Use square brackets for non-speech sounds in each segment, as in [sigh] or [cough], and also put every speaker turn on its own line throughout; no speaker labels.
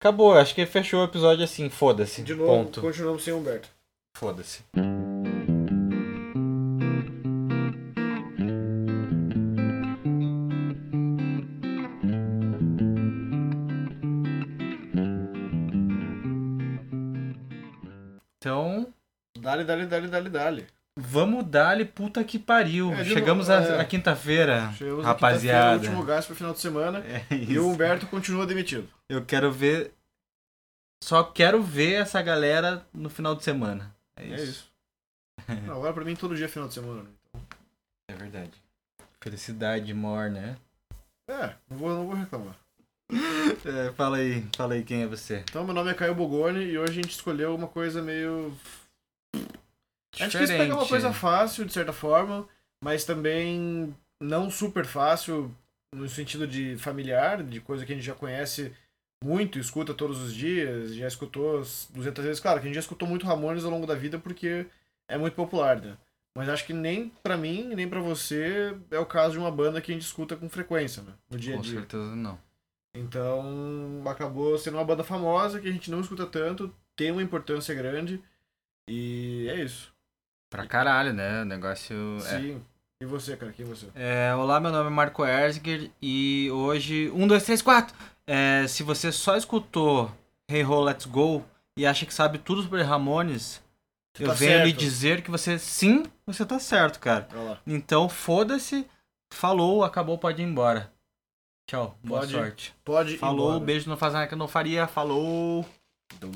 Acabou, acho que fechou o episódio assim, foda-se.
De novo,
Ponto.
continuamos sem Humberto.
Foda-se. Então,
Dale, dale, dale, dale, dale.
Vamos dar-lhe puta que pariu.
É,
Chegamos à
é.
quinta-feira, rapaziada.
último gasto pro final de semana.
É
E o. Humberto continua demitido.
Eu quero ver. Só quero ver essa galera no final de semana. É
É
isso.
isso. Não, agora pra mim todo dia é final de semana. né? Então,
É verdade. Felicidade, mor, né?
é, não vou, não vou reclamar. [laughs]
É, fala aí, fala aí quem é você.
Então, meu nome é Caio Bogoni e hoje a gente escolheu uma coisa meio. Gente quis pegar uma coisa fácil, de certa forma, mas também não super fácil no sentido de familiar, de coisa que a gente já conhece muito, escuta todos os dias, já escutou 200 vezes. Claro que a gente já escutou muito Ramones ao longo da vida porque é muito popular, né? Mas acho que nem pra mim, nem pra você é o caso de uma banda que a gente escuta com frequência, né? No dia a
Com
dia.
certeza não.
Então, acabou sendo uma banda famosa que a gente não escuta tanto, tem uma importância grande. E é isso.
Pra caralho, né? O negócio. É.
Sim. E você, cara? Quem é você?
É, olá, meu nome é Marco Erziger e hoje. Um, dois, três, quatro! É, se você só escutou Hey Ho, Let's Go e acha que sabe tudo sobre Ramones,
Você
eu
tá
venho lhe
certo.
dizer que você sim, você tá certo, cara. Então foda-se, falou, acabou, pode ir embora. Tchau, boa
Pode.
sorte.
Pode ir
Falou,
embora.
beijo não faz nada que eu não faria, falou.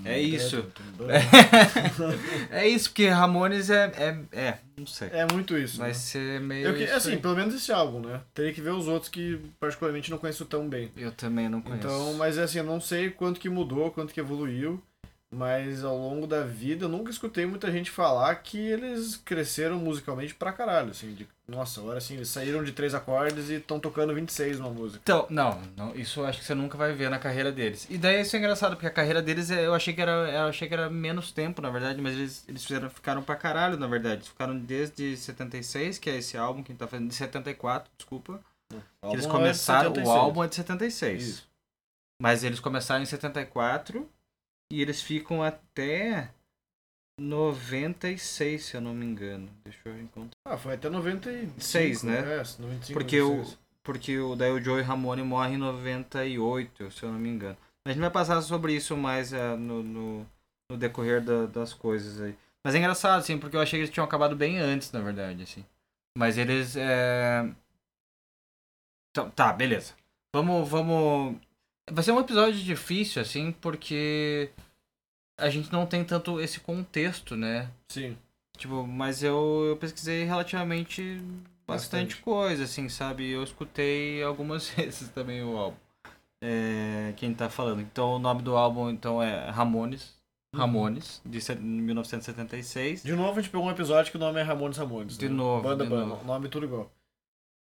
É isso. [laughs] é isso, porque Ramones é. É, é não sei.
É muito isso.
Vai
né?
ser meio.
Eu que, assim, pelo menos esse álbum, né? Teria que ver os outros que particularmente não conheço tão bem.
Eu também não conheço.
Então, mas assim, eu não sei quanto que mudou, quanto que evoluiu. Mas ao longo da vida eu nunca escutei muita gente falar que eles cresceram musicalmente pra caralho. Assim, de, nossa, agora sim, eles saíram de três acordes e estão tocando 26 numa música.
Então, não, não, isso eu acho que você nunca vai ver na carreira deles. E daí isso é engraçado, porque a carreira deles é- eu achei que era, eu achei que era menos tempo, na verdade, mas eles, eles fizeram, ficaram pra caralho, na verdade. Eles ficaram desde 76, que é esse álbum que a gente tá fazendo, de 74, desculpa. Que eles
é de
começaram, o
76.
álbum é de 76.
Isso.
Mas eles começaram em 74 e eles ficam até 96, se eu não me engano. Deixa eu encontrar.
Ah, foi até 95,
Seis, né?
É, 95,
Porque o,
96.
porque o, daí o Joey Ramone morre em 98, se eu não me engano. A gente vai passar sobre isso mais eh, no, no, no decorrer da- das coisas aí. Mas é engraçado, assim, porque eu achei que eles tinham acabado bem antes, na verdade, assim. Mas eles. É... Então, tá, beleza. Vamos, vamos. Vai ser um episódio difícil, assim, porque a gente não tem tanto esse contexto, né?
Sim.
Tipo, mas eu, eu pesquisei relativamente bastante,
Bastante.
coisa, assim, sabe? Eu escutei algumas [laughs] vezes também o álbum. É, quem tá falando. Então o nome do álbum então é Ramones.
Uhum.
Ramones, de se- 1976.
De novo, a gente pegou um episódio que o nome é Ramones Ramones.
De
né?
novo,
Banda,
de
banda.
novo.
Nome tudo igual.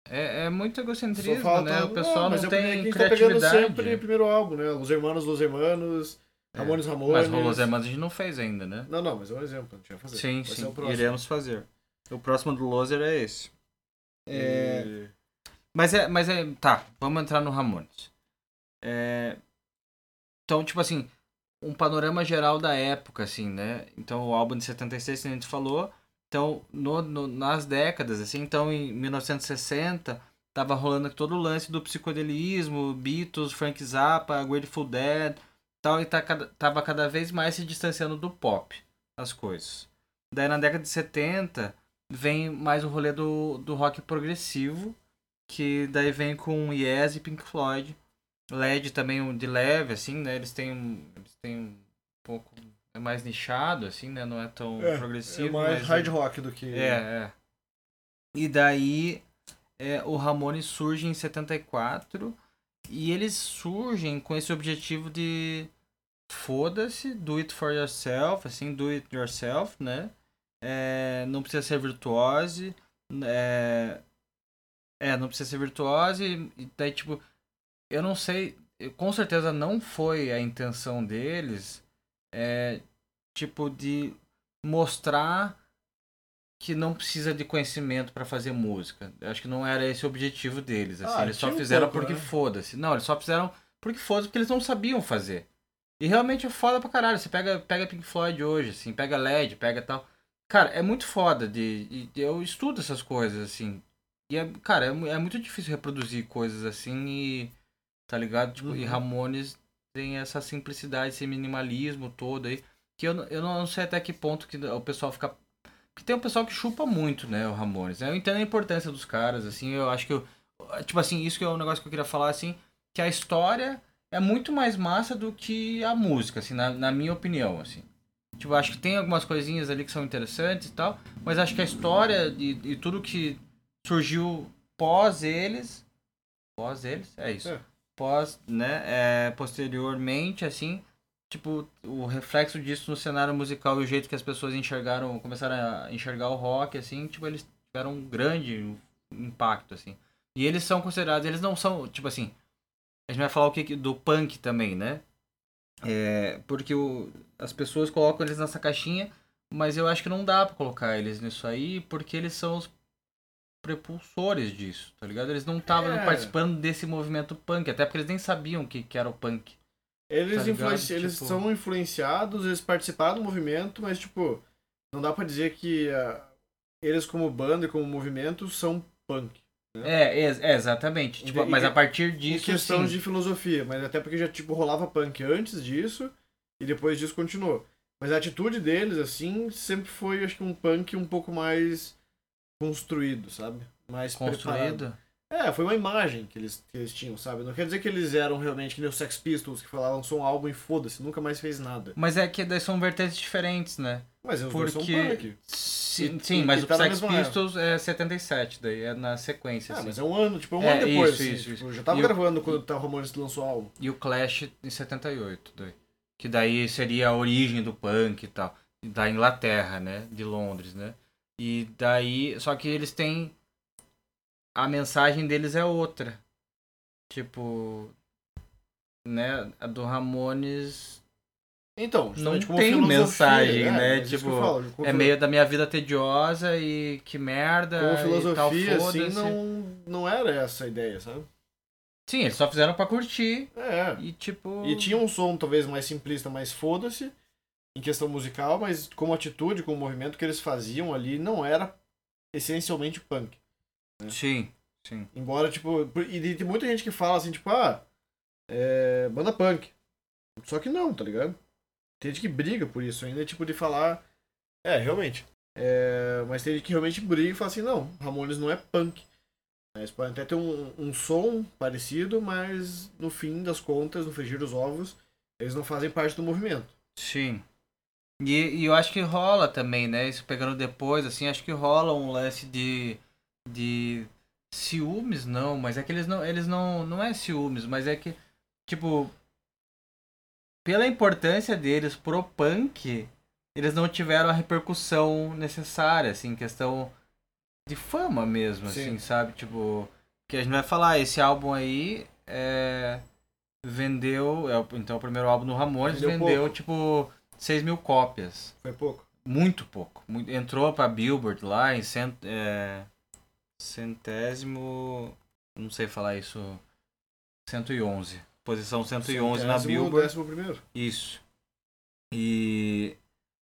É, é muito egocentrismo,
falta-
né? O pessoal
Ah, mas
não
é
tem
gente tá pegando
criatividade.
sempre o primeiro álbum, né? Os Hermanos dos Hermanos. Ramones Ramones.
Mas Rolos Hermanos a gente não fez ainda, né?
Não, não, mas é um exemplo, a gente vai fazer.
Sim,
vai
sim.
Ser o próximo.
Iremos fazer. O próximo do Loser é esse. É...
E-
Mas é, mas é. Tá, vamos entrar no Ramones. É, então, tipo assim, um panorama geral da época, assim, né? Então, o álbum de 76, que a gente falou. Então, no, no- nas décadas, assim, então em 1960, tava rolando todo o lance do psicodelismo, Beatles, Frank Zappa, Grateful Dead, tal, e tá, cada- tava cada vez mais se distanciando do pop, as coisas. Daí, na década de 70, vem mais o rolê do, do rock progressivo, que daí vem com Yes e Pink Floyd. LED também de leve, assim, né? Eles têm um, eles têm um pouco... É mais nichado, assim, né? Não é tão
É,
progressivo.
é mais hard rock do que.
É, é. E daí é, o Ramones surge em 74 e eles surgem com esse objetivo de foda-se, do it for yourself, assim, do it yourself, né? É, não precisa ser virtuose, é, é, não precisa ser virtuose, e daí, tipo, eu não sei, com certeza não foi a intenção deles, é, tipo, de mostrar que não precisa de conhecimento pra fazer música. Eu acho que não era esse o objetivo deles. Assim.
Ah,
eles só
tinha um
fizeram
pouco,
porque
né?
foda-se. Não, eles só fizeram porque foda-se porque eles não sabiam fazer. E realmente é foda pra caralho. Você pega, pega Pink Floyd hoje, assim, pega LED, pega tal. Cara, é muito foda de, de eu estudo essas coisas, assim. E, é, cara, é, é, muito difícil reproduzir coisas assim e. Tá ligado? Tipo, uhum. E Ramones tem essa simplicidade, esse minimalismo todo aí. Que eu, eu não sei até que ponto que o pessoal fica. Que tem um pessoal que chupa muito, né, o Ramones. Eu entendo a importância dos caras, assim, eu acho que eu. Tipo assim, isso que é um negócio que eu queria falar, assim, que a história é muito mais massa do que a música, assim, na, na minha opinião, assim. Tipo, acho que tem algumas coisinhas ali que são interessantes e tal, mas acho que a história e, e tudo que surgiu pós eles. Pós eles? É isso. É. Pós, né? É, posteriormente, assim. Tipo, o reflexo disso no cenário musical e o jeito que as pessoas enxergaram, começaram a enxergar o rock, assim, tipo, eles tiveram um grande impacto, assim. E eles são considerados, eles não são, tipo assim, a gente vai falar o que do punk também, né? É, porque o, as pessoas colocam eles nessa caixinha, mas eu acho que não dá para colocar eles nisso aí, porque eles são os prepulsores disso, tá ligado? Eles não estavam é. participando desse movimento punk, até porque eles nem sabiam o que, que era o punk.
Eles, tá influenci... tipo... eles são influenciados, eles participaram do movimento, mas, tipo, não dá para dizer que uh, eles, como banda e como movimento, são punk.
É, é, exatamente. Tipo, e, mas a partir disso.
Em questão sim. de filosofia, mas até porque já tipo, rolava punk antes disso e depois disso continuou. Mas a atitude deles, assim, sempre foi, acho que, um punk um pouco mais construído, sabe? Mais
construído?
Preparado. É, foi uma imagem que eles, que eles tinham, sabe? Não quer dizer que eles eram realmente que nem os Sex Pistols, que falavam só um álbum e foda-se, nunca mais fez nada.
Mas é que daí são vertentes diferentes, né?
Mas os
Porque...
são punk.
Sim, sim mas o tá Sex Pistols é 77, daí é na sequência.
Ah,
assim.
mas é um ano, tipo, é um é, ano depois. Isso, assim, isso, tipo, isso. Já tava e gravando o... quando o Ramones lançou o álbum.
E o Clash em 78, daí. Que daí seria a origem do punk e tal. Da Inglaterra, né? De Londres, né? E daí. Só que eles têm a mensagem deles é outra. Tipo, né, a do Ramones
então,
não tem mensagem, é, né? É tipo, é meio da minha vida tediosa e que merda.
Como filosofia, tal, assim, não, não era essa a ideia, sabe?
Sim, eles só fizeram para curtir.
É.
E tipo.
E tinha um som talvez mais simplista, mais foda-se, em questão musical, mas como atitude, como movimento que eles faziam ali, não era essencialmente punk.
Né? Sim, sim.
Embora, tipo, e tem muita gente que fala assim, tipo, ah, é banda punk. Só que não, tá ligado? Tem gente que briga por isso ainda, tipo, de falar. É, realmente. É, mas tem gente que realmente briga e fala assim, não, Ramones não é punk. Eles podem até ter um, um som parecido, mas no fim das contas, no frigir dos ovos, eles não fazem parte do movimento.
Sim. E, e eu acho que rola também, né? Isso pegando depois, assim, acho que rola um lance de de ciúmes, não, mas é que eles não, eles não, não é ciúmes, mas é que, tipo, pela importância deles pro punk, eles não tiveram a repercussão necessária, assim, questão de fama mesmo, Sim. assim, sabe? Tipo, que a gente vai falar, esse álbum aí é, vendeu, é, então o primeiro álbum do Ramones vendeu, vendeu tipo 6 mil cópias.
Foi pouco?
Muito pouco. Entrou pra Billboard lá em cento, é, centésimo. Não sei falar isso. 111. Posição 111 Centésimo, na Billboard.
Décimo primeiro.
Isso. E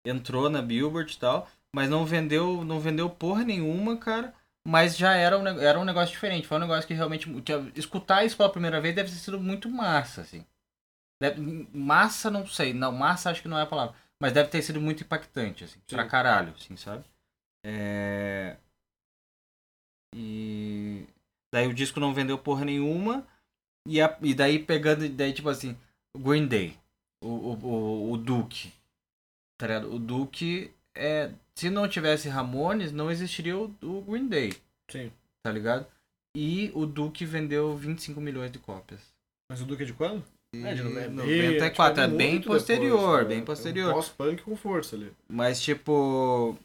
entrou na Billboard e tal, mas não vendeu, não vendeu porra nenhuma, cara. Mas já era um, era um negócio diferente. Foi um negócio que realmente. Escutar isso pela primeira vez deve ter sido muito massa, assim. Deve, massa, não sei. Não, massa acho que não é a palavra. Mas deve ter sido muito impactante, assim. Sim. Pra caralho, assim, sabe? É... E daí o disco não vendeu porra nenhuma. E, a, e daí pegando, daí tipo assim, Green Day, o, o, o, Duke. Tá ligado? O Duke é. Se não tivesse Ramones, não existiria o, o Green Day.
Sim.
Tá ligado? E o Duke vendeu 25 milhões de cópias.
Mas o Duke é de quando?
É, de 94, é, tipo, é bem posterior, depois, bem posterior. É um
pós-punk com força ali.
Mas, tipo,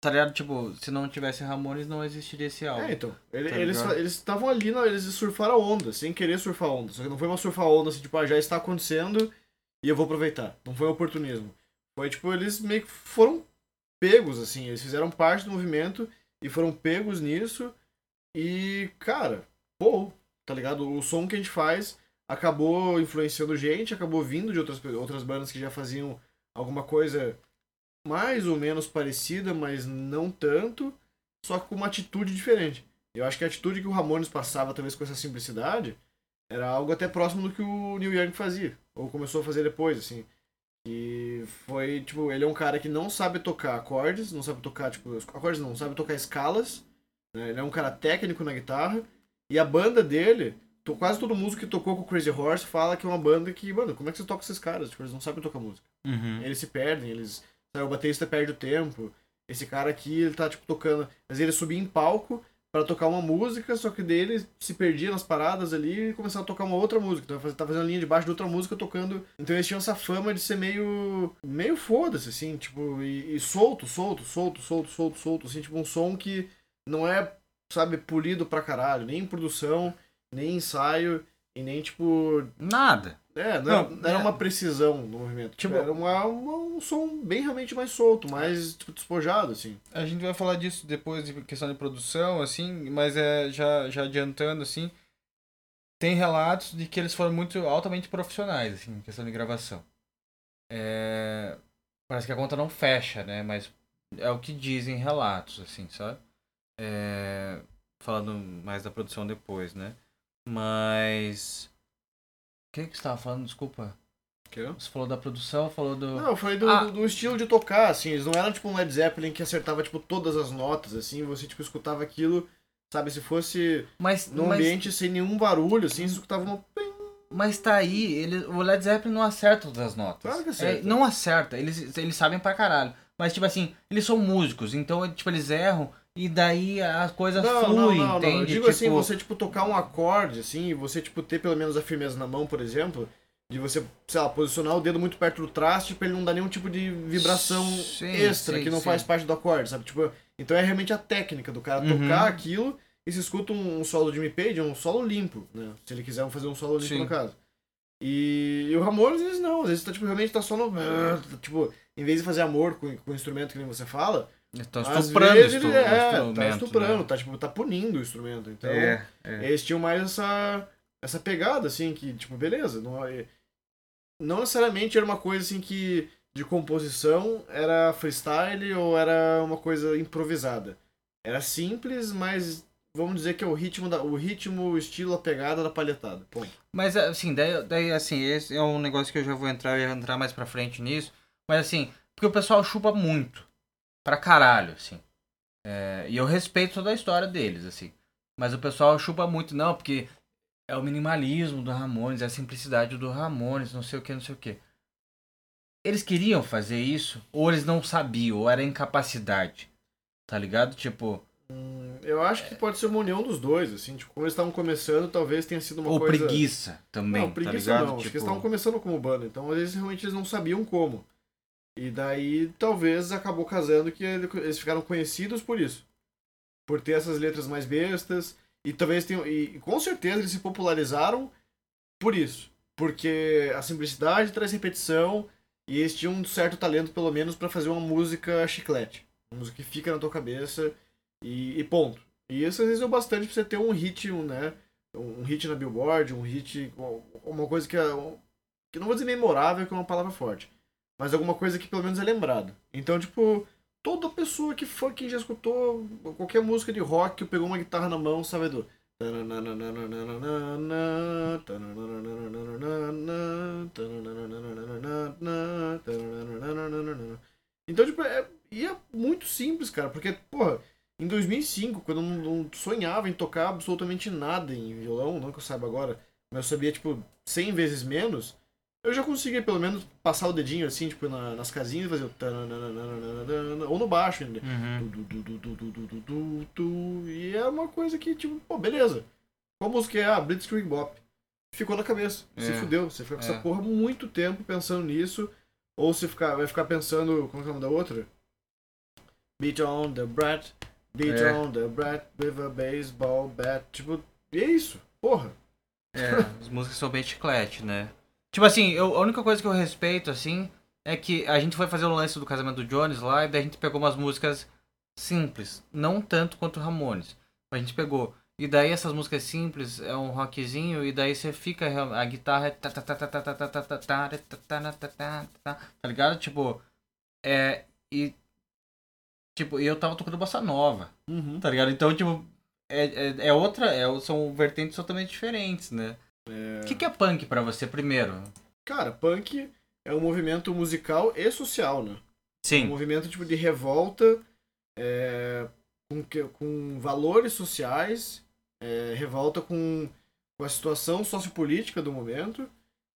Tá ligado? Tipo, se não tivesse Ramones, não existiria esse álbum.
É, então. Ele, tá eles eles estavam ali, não, eles surfaram a onda, sem querer surfar a onda. Só que não foi uma surfar a onda assim, tipo, ah, já está acontecendo e eu vou aproveitar. Não foi um oportunismo. Foi tipo, eles meio que foram pegos, assim. Eles fizeram parte do movimento e foram pegos nisso. E, cara, pô, tá ligado? O som que a gente faz, acabou influenciando gente, acabou vindo de outras, outras bandas que já faziam alguma coisa mais ou menos parecida, mas não tanto, só com uma atitude diferente. Eu acho que a atitude que o Ramones passava, talvez com essa simplicidade, era algo até próximo do que o Neil Young fazia, ou começou a fazer depois, assim. E foi, tipo, ele é um cara que não sabe tocar acordes, não sabe tocar, tipo, acordes não, sabe tocar escalas, né? Ele é um cara técnico na guitarra, e a banda dele, quase todo músico que tocou com o Crazy Horse fala que é uma banda que, mano, como é que você toca esses caras? Tipo, eles não sabem tocar música.
Uhum.
Eles se perdem, eles. Sabe, o baterista perde o tempo. Esse cara aqui, ele tá, tipo, tocando. Mas ele subia em palco para tocar uma música, só que dele se perdia nas paradas ali e começava a tocar uma outra música. Então tá fazendo a linha de baixo de outra música tocando. Então eles tinham essa fama de ser meio. meio foda-se, assim, tipo, e, e, solto, solto, solto, solto, solto, solto, assim, tipo, um som que não é, sabe, polido pra caralho, nem em produção, nem em ensaio, e nem tipo.
Nada.
É, não, não era é. uma precisão no movimento. Tipo, era uma, uma, um som bem realmente mais solto, mais tipo, despojado, assim.
A gente vai falar disso depois, de questão de produção, assim, mas é já, já adiantando, assim, tem relatos de que eles foram muito altamente profissionais, assim, em questão de gravação. É... Parece que a conta não fecha, né? Mas é o que dizem relatos, assim, sabe? É... Falando mais da produção depois, né? Mas que, que você estava falando? Desculpa.
Que?
Você falou da produção, falou do.
Não, falei do, ah. do, do, estilo de tocar, assim. Eles não eram tipo um Led Zeppelin que acertava, tipo, todas as notas, assim. Você, tipo, escutava aquilo, sabe? Se fosse
mas,
num mas... ambiente sem nenhum barulho, assim, você escutava uma.
Mas tá aí, ele, o Led Zeppelin não acerta todas as notas.
Claro que acerta.
É, não acerta, eles, eles sabem pra caralho. Mas, tipo assim, eles são músicos, então, tipo, eles erram e daí a coisa não, flui, não, não, entende? Não. Eu
digo assim, tipo... assim, você tipo tocar um acorde assim, e você tipo ter pelo menos a firmeza na mão, por exemplo, de você, sei lá, posicionar o dedo muito perto do traste para ele não dar nenhum tipo de vibração sim, extra sim, que não sim. faz parte do acorde, sabe? Tipo, então é realmente a técnica do cara uhum. tocar aquilo e se escuta um, solo de Page, um solo limpo, né? Se ele quiser fazer um solo limpo no caso. E, e o Ramon, às vezes não, às vezes tá, tipo, realmente tá só no. Tipo, em vez de fazer amor com, com o instrumento que nem você fala,
Tá estuprando vezes,
ele, é, tá estuprando, né? tá, tipo, tá punindo o instrumento. Então, é, é. eles tinham mais essa, essa pegada, assim, que, tipo, beleza. Não, é, não necessariamente era uma coisa, assim, que de composição era freestyle ou era uma coisa improvisada. Era simples, mas vamos dizer que é o ritmo, da, o ritmo, o estilo, a pegada da palhetada. Ponto.
Mas, assim, daí, daí, assim, esse é um negócio que eu já vou entrar, eu entrar mais pra frente nisso. Mas, assim, porque o pessoal chupa muito pra caralho, assim. É, e eu respeito toda a história deles, assim. Mas o pessoal chupa muito, não, porque é o minimalismo do Ramones, é a simplicidade do Ramones, não sei o que, não sei o que. Eles queriam fazer isso, ou eles não sabiam, ou era incapacidade. Tá ligado? Tipo.
Hum, eu acho que pode ser uma união dos dois, assim. Tipo, como eles estavam começando, talvez tenha sido uma
ou
coisa.
Ou preguiça também. Não,
tá preguiça
tá
não. Tipo... Eles estavam começando como banda, então às vezes realmente eles não sabiam como. E daí talvez acabou casando que eles ficaram conhecidos por isso. Por ter essas letras mais bestas. E talvez tenham. E com certeza eles se popularizaram por isso. Porque a simplicidade traz repetição. E eles tinham um certo talento, pelo menos, para fazer uma música chiclete. Uma música que fica na tua cabeça e, e ponto. E isso às vezes é bastante pra você ter um hit, um, né? Um hit na Billboard, um hit. Uma coisa que é. Que não vou dizer memorável, que é uma palavra forte mas alguma coisa que pelo menos é lembrado. Então, tipo, toda pessoa que for que já escutou qualquer música de rock que pegou uma guitarra na mão sabe do. Então, tipo, é, e é muito simples, cara, porque, porra, em 2005, quando eu não sonhava em tocar absolutamente nada em violão, não que eu saiba agora, mas eu sabia, tipo, 100 vezes menos, eu já consegui pelo menos passar o dedinho assim, tipo, na, nas casinhas e fazer o. Ou no baixo ainda.
Uhum.
E é uma coisa que, tipo, pô, beleza. Qual música é? Ah, Blitzkrieg Bop. Ficou na cabeça. É. Se fudeu. Você fica com é. essa porra muito tempo pensando nisso. Ou você ficar, vai ficar pensando. Como é o nome da outra? Beat on the brat. Beat é. on the brat with a baseball bat. Tipo, e é isso. Porra.
É, as músicas são bem chiclete, né? Tipo assim, eu, a única coisa que eu respeito, assim, é que a gente foi fazer o lance do casamento do Jones lá e daí a gente pegou umas músicas simples. Não tanto quanto Ramones. A gente pegou E daí essas músicas simples, é um rockzinho, e daí você fica. A guitarra é. Tá ligado? Tipo. É. E. Tipo, eu tava tocando bossa nova.
Uhum.
Tá ligado? Então, tipo. É, é, é outra. É, são vertentes totalmente diferentes, né? O que, que é punk para você, primeiro?
Cara, punk é um movimento musical e social, né?
Sim.
É um movimento tipo de revolta é, com, com valores sociais, é, revolta com, com a situação sociopolítica do momento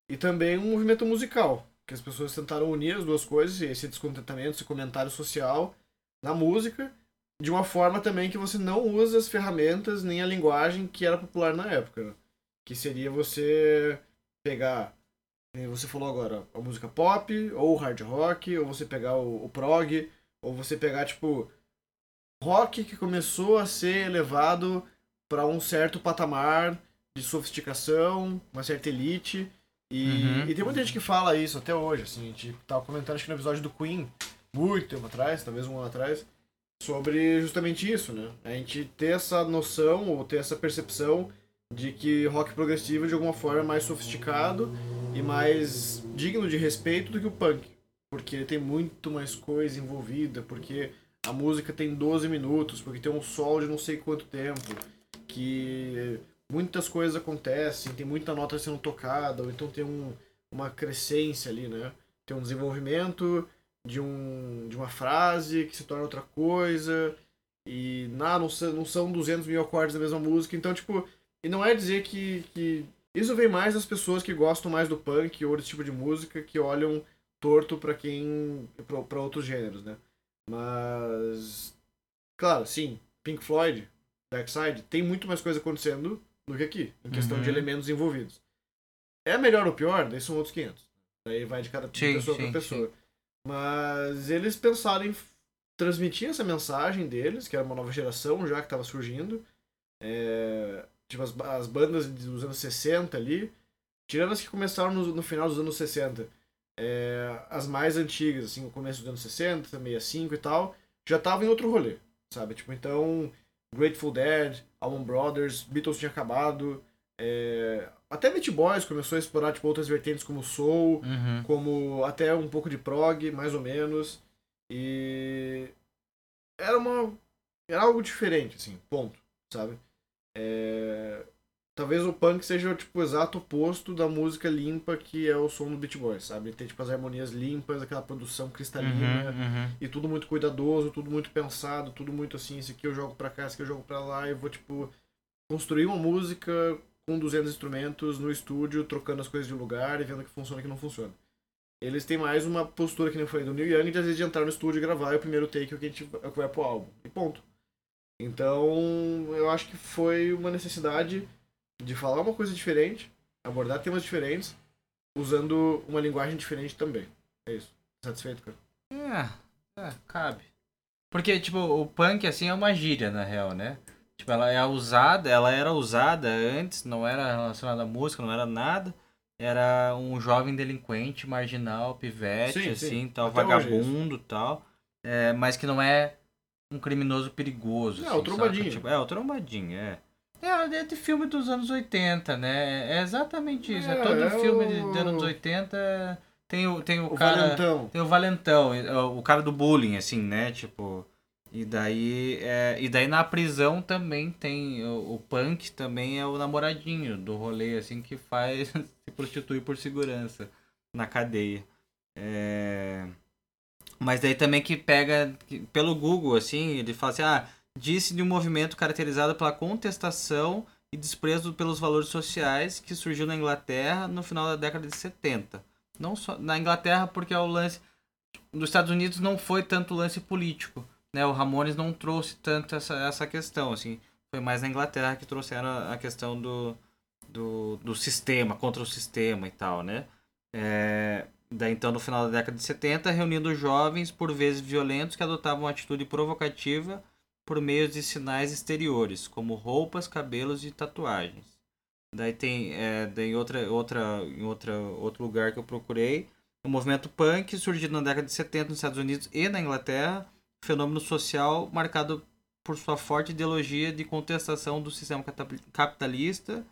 e também um movimento musical, que as pessoas tentaram unir as duas coisas, esse descontentamento, esse comentário social na música, de uma forma também que você não usa as ferramentas nem a linguagem que era popular na época. Que seria você pegar você falou agora, a música pop, ou hard rock, ou você pegar o, o prog, ou você pegar, tipo, rock que começou a ser elevado para um certo patamar de sofisticação, uma certa elite. E, uhum. e, tem muita gente que fala isso até hoje, assim, a gente tava comentando acho que no episódio do Queen, muito tempo atrás, talvez um ano atrás, sobre justamente isso, né? A gente ter essa noção ou ter essa percepção de que rock progressivo de alguma forma é mais sofisticado e mais digno de respeito do que o punk. Porque tem muito mais coisa envolvida, porque a música tem 12 minutos, porque tem um sol de não sei quanto tempo, que muitas coisas acontecem, tem muita nota sendo tocada, ou então tem um, uma crescência ali, né? Tem um desenvolvimento de, um, de uma frase que se torna outra coisa, e não, não, não são 200 mil acordes da mesma música, então, tipo, e não é dizer que, que. Isso vem mais das pessoas que gostam mais do punk ou desse tipo de música que olham torto para quem. para outros gêneros, né? Mas. Claro, sim, Pink Floyd, Dark Side, tem muito mais coisa acontecendo do que aqui, em questão uhum. de elementos envolvidos. É melhor ou pior? Daí são outros 500. Daí vai de cada sim, pessoa para pessoa. Sim. Mas eles pensaram em transmitir essa mensagem deles, que era uma nova geração já que estava surgindo. É tipo, as, as bandas dos anos 60 ali, tirando as que começaram no, no final dos anos 60, é, as mais antigas, assim, no começo dos anos 60, 65 e tal, já estavam em outro rolê, sabe? Tipo, então, Grateful Dead, Allman Brothers, Beatles tinha acabado, é, até Beat Boys começou a explorar tipo, outras vertentes como soul,
uhum.
como até um pouco de prog, mais ou menos, e era uma era algo diferente, assim, ponto, sabe? É... Talvez o punk seja tipo, o exato oposto da música limpa que é o som do Beat Boys, sabe? Tem tipo as harmonias limpas, aquela produção cristalina
uhum, uhum.
e tudo muito cuidadoso, tudo muito pensado, tudo muito assim, esse aqui eu jogo pra cá, esse aqui eu jogo pra lá e vou tipo construir uma música com 200 instrumentos no estúdio, trocando as coisas de lugar e vendo o que funciona e o que não funciona. Eles têm mais uma postura que nem foi do Neil Young de às vezes de entrar no estúdio e gravar e o primeiro take é o que, a gente, é o que vai pro álbum. E ponto. Então, eu acho que foi uma necessidade de falar uma coisa diferente, abordar temas diferentes, usando uma linguagem diferente também. É isso. Satisfeito,
cara? É, é, cabe. Porque, tipo, o punk, assim, é uma gíria, na real, né? Tipo, ela é usada, ela era usada antes, não era relacionada à música, não era nada. Era um jovem delinquente, marginal, pivete, sim, assim, sim. tal, Até é vagabundo, tal. É, mas que não é um criminoso perigoso.
É, assim, o trombadinho.
Tipo, é, o trombadinho, é. É, é de filme dos anos 80, né? É exatamente isso. É, é todo é filme o... de anos 80 tem o, tem o, o cara. Valentão. Tem o Valentão, é, o cara do bullying, assim, né? Tipo. E daí, é, e daí na prisão também tem. O, o punk também é o namoradinho do rolê, assim, que faz [laughs] se prostituir por segurança na cadeia. É. Mas daí também que pega pelo Google, assim, ele fala assim, ah, disse de um movimento caracterizado pela contestação e desprezo pelos valores sociais que surgiu na Inglaterra no final da década de 70. Não só na Inglaterra porque é o lance nos Estados Unidos não foi tanto lance político, né? O Ramones não trouxe tanto essa, essa questão, assim, foi mais na Inglaterra que trouxeram a questão do, do, do sistema, contra o sistema e tal, né? É, Daí, então, no final da década de 70, reunindo jovens, por vezes violentos, que adotavam uma atitude provocativa por meio de sinais exteriores, como roupas, cabelos e tatuagens. Daí tem é, daí outra, outra, em outra, outro lugar que eu procurei, o movimento punk, surgido na década de 70 nos Estados Unidos e na Inglaterra, fenômeno social marcado por sua forte ideologia de contestação do sistema capitalista,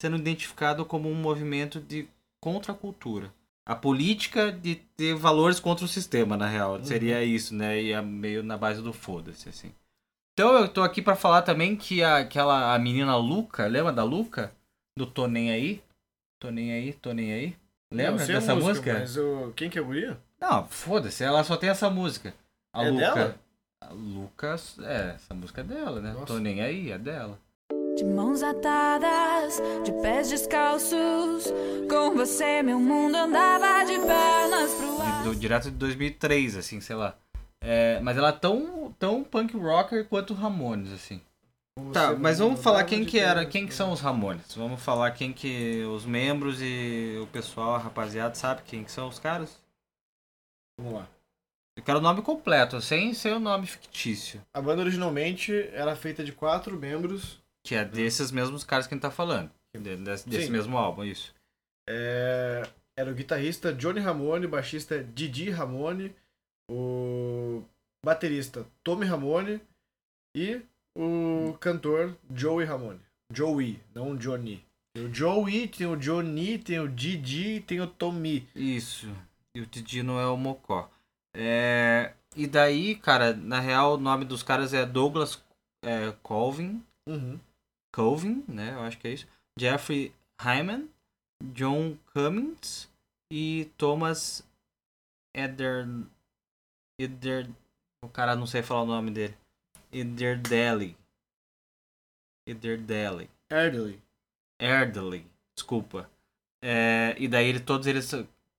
sendo identificado como um movimento de contracultura. A política de ter valores contra o sistema, na real, uhum. seria isso, né? E é meio na base do foda-se, assim. Então eu tô aqui para falar também que a, aquela a menina Luca, lembra da Luca? Do Tô Nem Aí? Tô Nem Aí, Tô Nem Aí? Lembra dessa música? música?
Mas o... quem que é guria?
Não, foda-se, ela só tem essa música. A
é
Luca.
Dela?
A Lucas, é, essa música é dela, né? Nossa. Tô nem aí, é dela.
De mãos atadas, de pés descalços, com você meu mundo andava de pernas pro ar.
Do, direto de 2003, assim, sei lá. É, mas ela é tão, tão punk rocker quanto Ramones, assim. Tá, mas vamos falar quem que era, quem que são os Ramones. Vamos falar quem que os membros e o pessoal, a rapaziada, sabe quem que são os caras?
Vamos lá.
Eu quero o nome completo, sem ser o nome fictício.
A banda originalmente era feita de quatro membros.
Que é desses mesmos caras que a gente tá falando. Desse, desse mesmo álbum, isso.
É... Era o guitarrista Johnny Ramone, baixista Didi Ramone, o baterista Tommy Ramone e o cantor Joey Ramone. Joey, não Johnny. Tem o Joey, tem o Johnny, tem o Didi e tem o Tommy.
Isso. E o Didi não é o Mocó. É... E daí, cara, na real o nome dos caras é Douglas é, Colvin.
Uhum.
Colvin, né? Eu acho que é isso. Jeffrey Hyman, John Cummings e Thomas Eder. Eder. O cara não sei falar o nome dele. Ederdeli. Ederdeli.
Erdely.
Erdely. Desculpa. É, e daí ele, todos eles,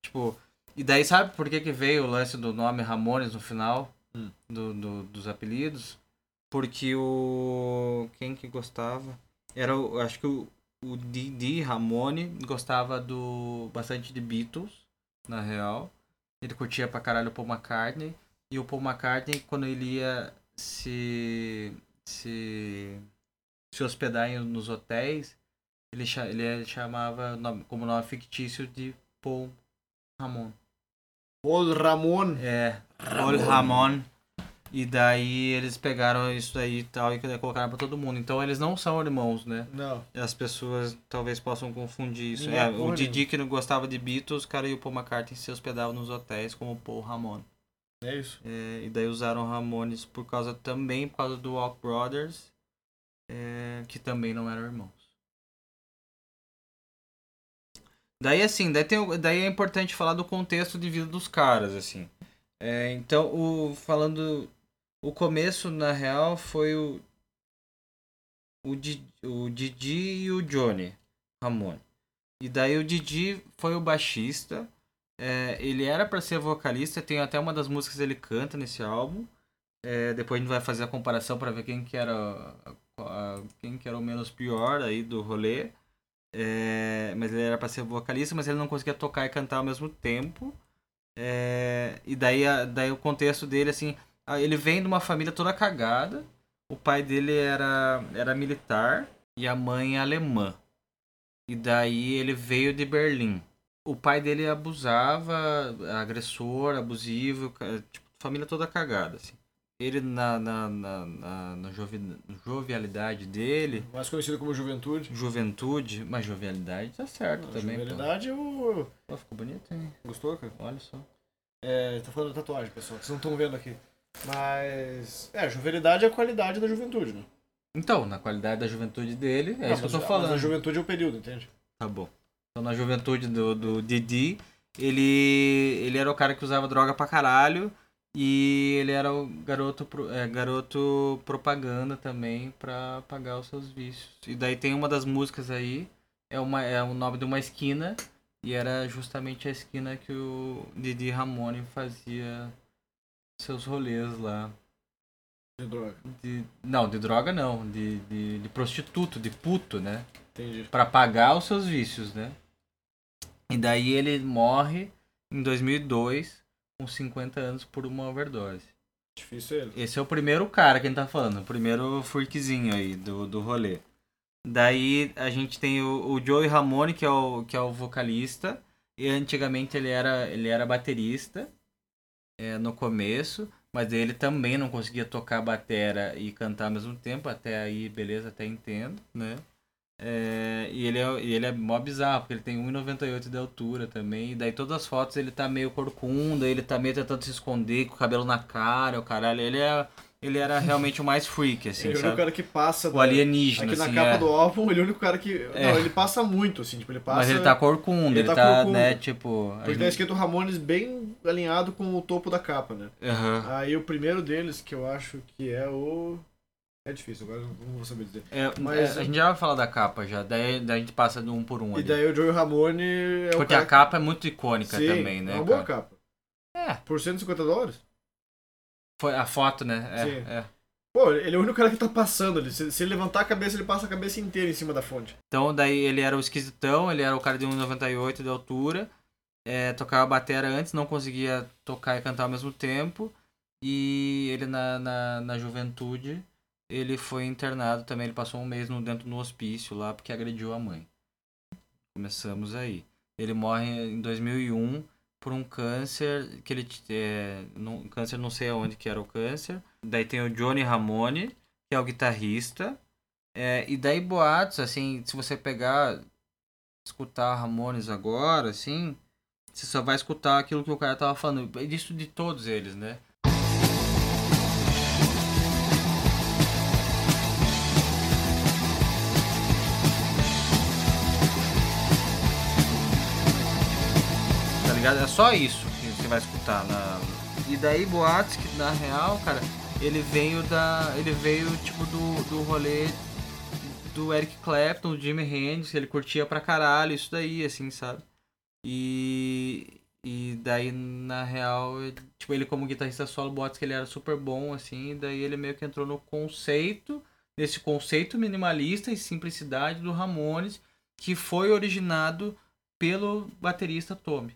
tipo... E daí sabe por que, que veio o lance do nome Ramones no final?
Hum.
Do, do, dos apelidos? Porque o... Quem que gostava? Era, o, acho que o, o Didi Ramone gostava do bastante de Beatles, na real. Ele curtia pra caralho o Paul McCartney. E o Paul McCartney, quando ele ia se se se hospedar em, nos hotéis, ele, ele chamava como nome fictício de Paul Ramon.
Paul Ramon.
É, Paul Ramon. E daí eles pegaram isso aí e tal e colocaram pra todo mundo. Então eles não são irmãos, né?
Não.
As pessoas talvez possam confundir isso. é, o Didi que não gostava de Beatles, cara, e o Paul McCartney se hospedavam nos hotéis como Paul Ramon.
É isso.
É, e daí usaram Ramones por causa também por causa do Walk Brothers, é, que também não eram irmãos. Daí assim, daí, tem, daí é importante falar do contexto de vida dos caras, assim. É, então, o, falando. O começo, na real, foi o. O, Didi, o Didi e o Johnny Ramone. E daí o Didi foi o baixista. É, ele era para ser vocalista, tem até uma das músicas que ele canta nesse álbum. É, depois a gente vai fazer a comparação para ver quem que era quem que era o menos pior aí do rolê. É, mas ele era para ser vocalista, mas ele não conseguia tocar e cantar ao mesmo tempo. É, e daí, a, daí o contexto dele, assim, ele vem de uma família toda cagada. O pai dele era, era militar e a mãe alemã. E daí ele veio de Berlim o pai dele abusava, agressor, abusivo, tipo, família toda cagada, assim. Ele, na, na, na, na, na jovi, jovialidade dele...
Mais conhecido como juventude.
Juventude, mas jovialidade tá certo Não, também.
Jovialidade pô. o...
Pô, ficou bonito, hein?
Gostou, cara?
Olha só.
É, tá falando da tatuagem, pessoal, vocês não estão vendo aqui. Mas, é, jovialidade é a qualidade da juventude, né?
Então, na qualidade da juventude dele, é não, isso que eu tô falando. Mas
a juventude é o período, entende?
Tá bom. Então, na juventude do, do Didi, ele, ele era o cara que usava droga pra caralho. E ele era o garoto, é, garoto propaganda também pra pagar os seus vícios. E daí tem uma das músicas aí, é, uma, é o nome de uma esquina. E era justamente a esquina que o Didi Ramone fazia seus rolês lá.
De droga?
De, não, de droga não. De, de, de prostituto, de puto, né?
Entendi.
Pra pagar os seus vícios, né? E daí ele morre em 2002, com 50 anos, por uma overdose.
Difícil ele.
Esse é o primeiro cara que a gente tá falando, o primeiro freakzinho aí do, do rolê. Daí a gente tem o, o Joey Ramone, que é o, que é o vocalista. E antigamente ele era, ele era baterista é, no começo. Mas ele também não conseguia tocar batera e cantar ao mesmo tempo, até aí, beleza, até entendo, né? É, e ele é, ele é mó bizarro, porque ele tem 1,98 de altura também. E daí todas as fotos ele tá meio corcunda, ele tá meio tentando se esconder com o cabelo na cara, o caralho. Ele é. Ele era realmente o mais freak, assim,
ele é o cara que passa...
O alienígena,
Aqui
assim,
na capa
é.
do álbum, ele é o único cara que...
É.
Não, ele passa muito, assim, tipo, ele passa...
Mas ele tá corcunda, ele,
ele tá
tá,
corcunda.
né, tipo...
Porque tá
gente-
escrito Ramones bem alinhado com o topo da capa, né?
Aham.
Aí o primeiro deles, que eu acho que é o... É difícil, agora não vou saber dizer.
É,
Mas-
é, a gente já vai falar da capa já, daí, daí a gente passa de um por um
E
ali.
daí o Joey Ramone é o
Porque
cara
a capa é muito icônica
Sim,
também, né?
É uma boa
cara?
capa.
É,
Por 150 dólares?
foi a foto, né? É,
Sim.
é.
Pô, ele é o único cara que tá passando ali. Se, se ele levantar a cabeça, ele passa a cabeça inteira em cima da fonte.
Então daí ele era o esquisitão, ele era o cara de 1,98 de altura, é, tocava batera antes, não conseguia tocar e cantar ao mesmo tempo. E ele na, na, na juventude, ele foi internado também, ele passou um mês no, dentro do hospício lá porque agrediu a mãe. Começamos aí. Ele morre em 2001 por um câncer que ele é, não, câncer não sei aonde que era o câncer. Daí tem o Johnny Ramone, que é o guitarrista. É, e daí boatos, assim, se você pegar, escutar Ramones agora, assim, você só vai escutar aquilo que o cara tava falando. Isso de todos eles, né? Tá ligado? É só isso que você vai escutar. Na... E daí boatos que na real, cara, ele veio da. Ele veio tipo do, do rolê do Eric Clapton, do Jimi Hendrix, ele curtia pra caralho isso daí, assim, sabe? E. E daí, na real, tipo, ele como guitarrista solo, boatos que ele era super bom, assim, daí ele meio que entrou no conceito, nesse conceito minimalista e simplicidade do Ramones, que foi originado pelo baterista Tommy.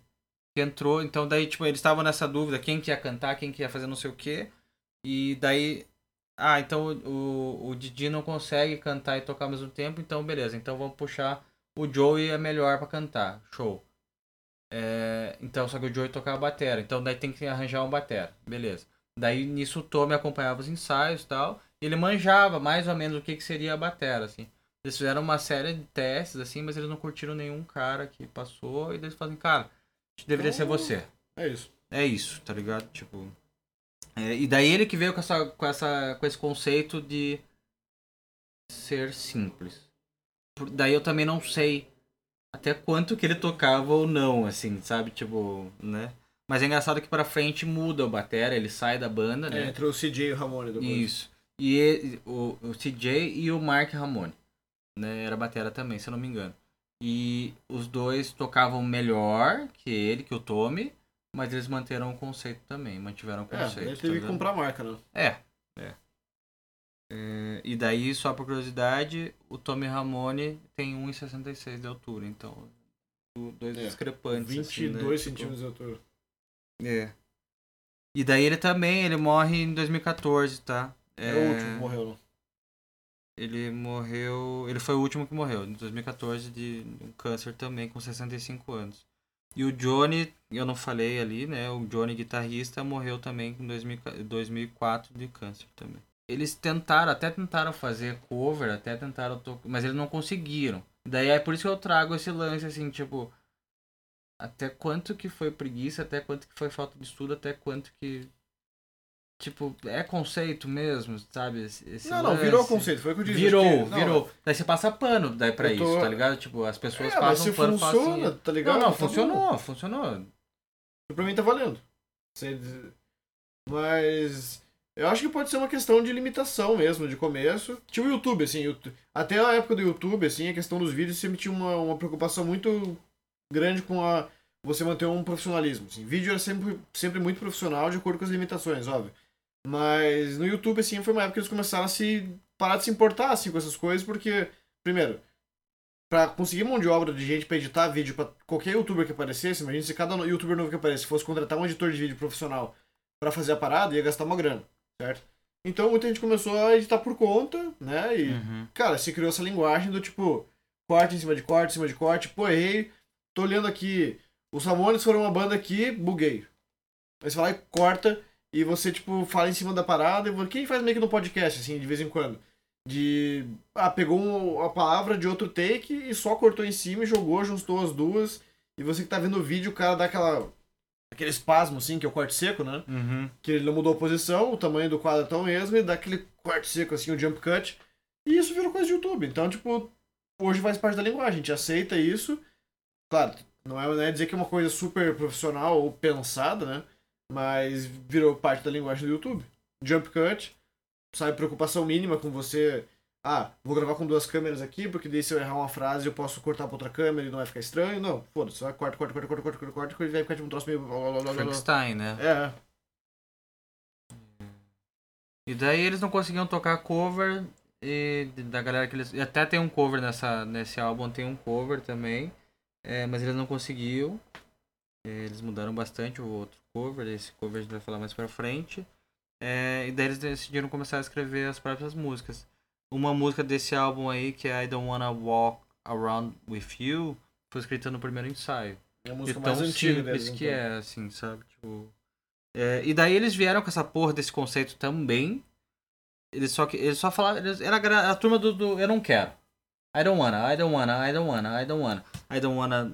Que entrou, então daí, tipo, eles estavam nessa dúvida, quem que ia cantar, quem que ia fazer não sei o quê. E daí, ah, então o, o Didi não consegue cantar e tocar ao mesmo tempo, então beleza, então vamos puxar o Joey é melhor pra cantar, show. É, então, só que o Joey tocava batera, então daí tem que arranjar um batera, beleza. Daí nisso o Tommy acompanhava os ensaios e tal, e ele manjava mais ou menos o que, que seria a batera, assim. Eles fizeram uma série de testes, assim, mas eles não curtiram nenhum cara que passou, e eles falaram, cara, acho que deveria ser
Então-
você.
É isso.
É isso, tá ligado? Tipo. é, e daí ele que veio com, essa, com, essa, com esse conceito de ser simples. Por- daí eu também não sei até quanto que ele tocava ou não, assim, sabe? Tipo, né? Mas é engraçado que pra frente muda o batera, ele sai da banda,
É,
né?
entre o CJ e o Ramone depois.
Isso. E ele- o, o CJ e o Mark Ramone. Né? Era batera também, se eu não me engano. E os dois tocavam melhor que ele, que o Tommy, mas eles manteram o conceito também, mantiveram o
É,
conceito.
ele
tá
teve que
ligado?
comprar a marca, né?
É, é. É, E daí, só por curiosidade, o Tommy Ramone tem 1,66 de altura, então. Dois
É,
discrepantes.
22
assim, né? Tipo,
centímetros de altura.
É. E daí ele também, ele morre em 2014, tá?
É, o último que morreu, né?
Ele morreu. Ele foi o último que morreu, em 2014, de um câncer também, com 65 anos. E o Johnny, eu não falei ali, né? O Johnny, guitarrista, morreu também em 2000 2004 de câncer também. Eles tentaram, até tentaram fazer cover, até tentaram tocar, mas eles não conseguiram. Daí é por isso que eu trago esse lance assim, tipo. Até quanto que foi preguiça, até quanto que foi falta de estudo, até quanto que. Tipo, é conceito mesmo, sabe? Esse,
Não, não, virou
lance.
conceito, foi o que eu disse.
Virou,
que- não,
virou. Daí você passa pano daí pra
tô-
isso, tá ligado? Tipo, as pessoas
É,
passam pano
funciona,
assim,
tá ligado?
Não, não,
Tá
funcionou,
bom.
funcionou.
Pra mim tá valendo. Mas eu acho que pode ser uma questão de limitação mesmo, de começo. Tinha o YouTube, assim, até a época do YouTube, assim, a questão dos vídeos sempre tinha uma, uma preocupação muito grande com a você manter um profissionalismo. Assim. Vídeo era sempre, sempre muito profissional, de acordo com as limitações, óbvio. Mas no YouTube, assim, foi uma época que eles começaram a se parar de se importar assim, com essas coisas, porque, primeiro, pra conseguir mão de obra de gente pra editar vídeo pra qualquer youtuber que aparecesse, imagina se cada youtuber novo que aparece fosse contratar um editor de vídeo profissional pra fazer a parada, ia gastar uma grana, certo? Então muita gente começou a editar por conta, né? E,
Uhum.
cara, se criou essa linguagem do tipo, corte em cima de corte, em cima de corte, pô, errei, tô olhando aqui, os Ramones foram uma banda aqui, buguei. Aí você vai lá e corta e você, tipo, fala em cima da parada, e quem faz meio que no podcast, assim, de vez em quando. De. Ah, pegou um, a palavra de outro take e só cortou em cima e jogou, juntou as duas. E você que tá vendo o vídeo, o cara dá aquela. Aquele espasmo, assim, que é o corte seco, né?
Uhum.
Que ele não mudou a posição, o tamanho do quadro é tão mesmo, e dá aquele corte seco, assim, o jump cut. E isso virou coisa de YouTube. Então, tipo, hoje faz parte da linguagem, a gente aceita isso. Claro, não é, não é dizer que é uma coisa super profissional ou pensada, né? Mas virou parte da linguagem do YouTube. Jump cut, sabe, preocupação mínima com você. Ah, vou gravar com duas câmeras aqui, porque daí se eu errar uma frase eu posso cortar pra outra câmera e não vai ficar estranho. Não, foda-se, só corta, corta, corta, corta, corta, corta, corta, e vai ficar tipo um troço meio.
Frankenstein, né?
É.
E daí eles não conseguiam tocar cover e da galera que eles. E até tem um cover nessa, nesse álbum, tem um cover também. É, mas eles não conseguiam. Eles mudaram bastante o outro cover, esse cover a gente vai falar mais pra frente. É, e daí eles decidiram começar a escrever as próprias músicas. Uma música desse álbum aí, que é I Don't Wanna Walk Around With You, foi escrita no primeiro ensaio.
É a música
e tão
mais antiga
simples
deles,
que
então.
é, assim, sabe? Tipo, é, e daí eles vieram com essa porra desse conceito também. Eles só, eles só falavam. Eles, era a turma do, do Eu não quero. I don't wanna, I don't wanna, I don't wanna, I don't wanna. I don't wanna.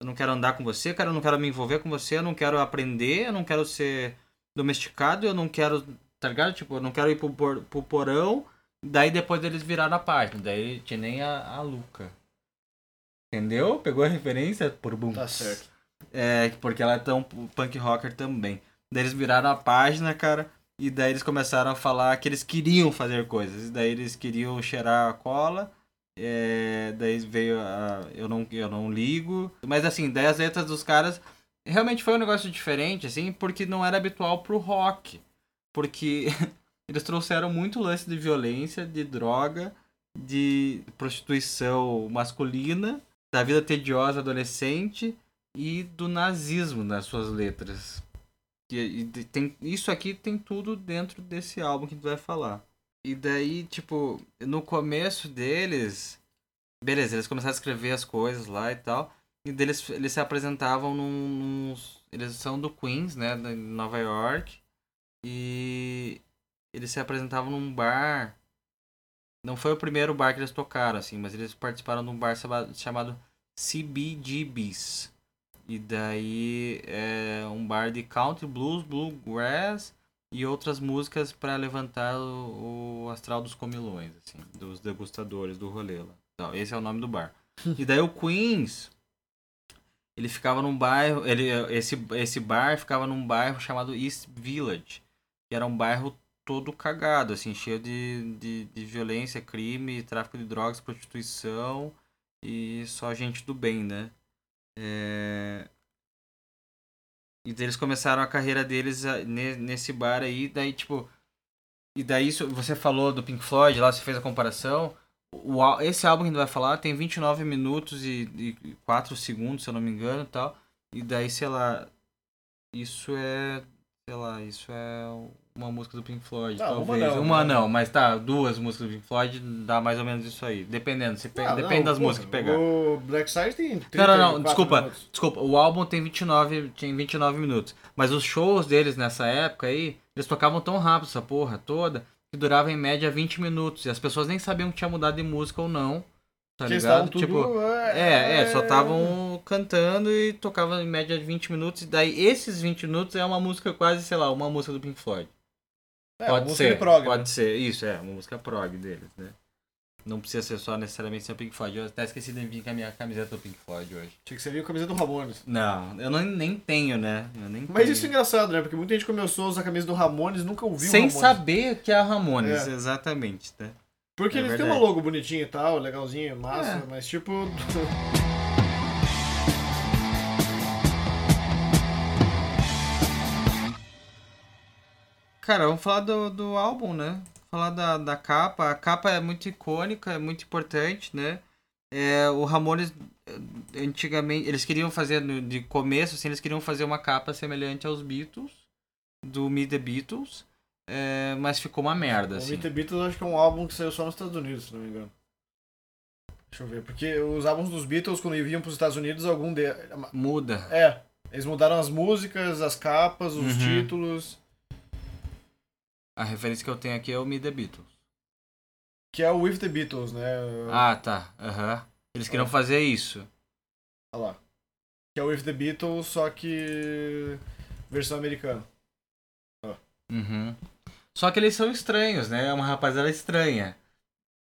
Eu não quero andar com você, cara, eu não quero me envolver com você, eu não quero aprender, eu não quero ser domesticado, eu não quero. Tá ligado? Tipo, eu não quero ir pro, por- pro porão. Daí depois eles viraram a página. Daí tinha nem a, a Luca. Entendeu? Pegou a referência? Por bum.
Tá certo.
É, porque ela é tão punk rocker também. Daí eles viraram a página, cara, e daí eles começaram a falar que eles queriam fazer coisas. E daí eles queriam cheirar a cola. É, daí veio a eu não, eu não ligo. Mas assim, daí as letras dos caras realmente foi um negócio diferente, assim, porque não era habitual pro rock. Porque [laughs] eles trouxeram muito lance de violência, de droga, de prostituição masculina, da vida tediosa adolescente e do nazismo nas suas letras. E, e tem, isso aqui tem tudo dentro desse álbum que gente vai falar. E daí, tipo, no começo deles, beleza, eles começaram a escrever as coisas lá e tal. E deles eles se apresentavam num, nos. Eles são do Queens, né? De Nova York. E eles se apresentavam num bar. Não foi o primeiro bar que eles tocaram, assim, mas eles participaram de um bar chama- chamado CBGBs. E daí é um bar de country, blues, bluegrass e outras músicas para levantar o, o astral dos comilões, assim, dos degustadores do rolê lá. Então, esse é o nome do bar. E daí o Queens, ele ficava num bairro, ele, esse, esse bar ficava num bairro chamado East Village, que era um bairro todo cagado, assim, cheio de, de, de violência, crime, tráfico de drogas, prostituição e só gente do bem, né? É... E daí eles começaram a carreira deles nesse bar aí, daí tipo. E daí você falou do Pink Floyd, lá você fez a comparação. O, esse álbum que a gente vai falar tem 29 minutos e, e 4 segundos, se eu não me engano e tal. E daí, sei lá. Isso é. Sei lá, isso é uma música do Pink Floyd,
Não, uma
talvez.
não,
Uma não, mas tá, duas músicas do Pink Floyd dá mais ou menos isso aí. Dependendo, se pe-
Ah,
depende
não,
das
porra,
músicas que pegar.
O Black Side tem 30
Não, não, não, desculpa. Desculpa, o álbum tem 29, tem 29 minutos. Mas os shows deles nessa época aí, eles tocavam tão rápido essa porra toda, que durava em média 20 minutos. E as pessoas nem sabiam que tinha mudado de música ou não. Tá
estavam
ligado?
tudo...
Tipo, é, é, só estavam cantando e tocavam em média de 20 minutos. E daí esses 20 minutos é uma música quase, sei lá, uma música do Pink Floyd.
É,
pode ser,
prog,
pode
né?
ser. Isso, é, uma música prog deles, né? Não precisa ser só necessariamente ser o Pink Floyd. Eu até esqueci de vir com a minha camiseta do Pink Floyd hoje.
Tinha que ser a camisa do Ramones.
Não, eu não, nem tenho, né? Eu nem
Mas
tenho.
isso é engraçado, né? Porque muita gente começou a usar a camisa do Ramones e nunca ouviu
Sem saber que é a Ramones,
É.
exatamente, né?
Porque
É
eles têm
verdade.
uma logo bonitinha e tal, legalzinho, massa,
É.
mas tipo... [laughs]
Cara, vamos falar do, do álbum, né? Falar da, da capa. A capa é muito icônica, é muito importante, né? É, o Ramones, eh, antigamente, eles queriam fazer, no- de começo, assim, eles queriam fazer uma capa semelhante aos Beatles, do Meet the Beatles, é, mas ficou uma merda,
O
assim.
Meet the Beatles acho que é um álbum que saiu só nos Estados Unidos, se não me engano. Deixa eu ver, porque os álbuns dos Beatles, quando vinham pros Estados Unidos, algum de...
Muda.
É, eles mudaram as músicas, as capas, os
Uhum.
títulos.
A referência que eu tenho aqui é o Me The Beatles.
Que é o With The Beatles, né?
Ah, tá. Aham. Eles queriam
Ah.
fazer isso.
Olha lá. Que é o With The Beatles, só que. versão americana.
Uhum. Só que eles são estranhos, né? É uma rapaziada estranha.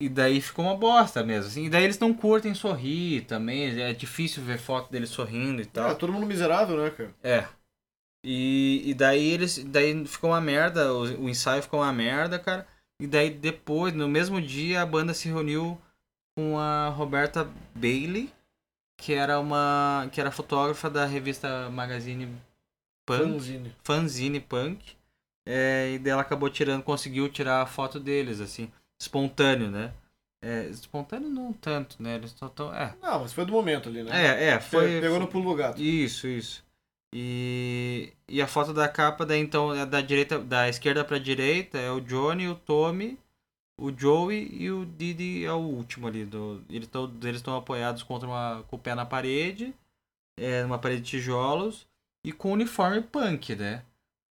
E daí ficou uma bosta mesmo. Assim. E daí eles não curtem sorrir também. É difícil ver foto deles sorrindo e tal.
É, todo mundo miserável, né, cara?
É. E, e daí eles. Daí ficou uma merda, o, o ensaio ficou uma merda, cara. E daí depois, no mesmo dia, a banda se reuniu com a Roberta Bailey, que era uma. que era fotógrafa da revista Magazine Punk.
Fanzine.
Fanzine Punk. É, e daí ela acabou tirando, conseguiu tirar a foto deles, assim, espontâneo, né? É, espontâneo não tanto, né? Eles tão. É,
Não, mas foi do momento ali, né?
é, é, foi.
Pegou no pulo do gato.
Isso, isso. E, e a foto da capa, daí então, é da direita, da esquerda pra direita é o Johnny, o Tommy, o Joey e o Didi é o último ali. Do, eles estão apoiados contra uma, com o pé na parede, é, numa parede de tijolos, e com uniforme punk, né?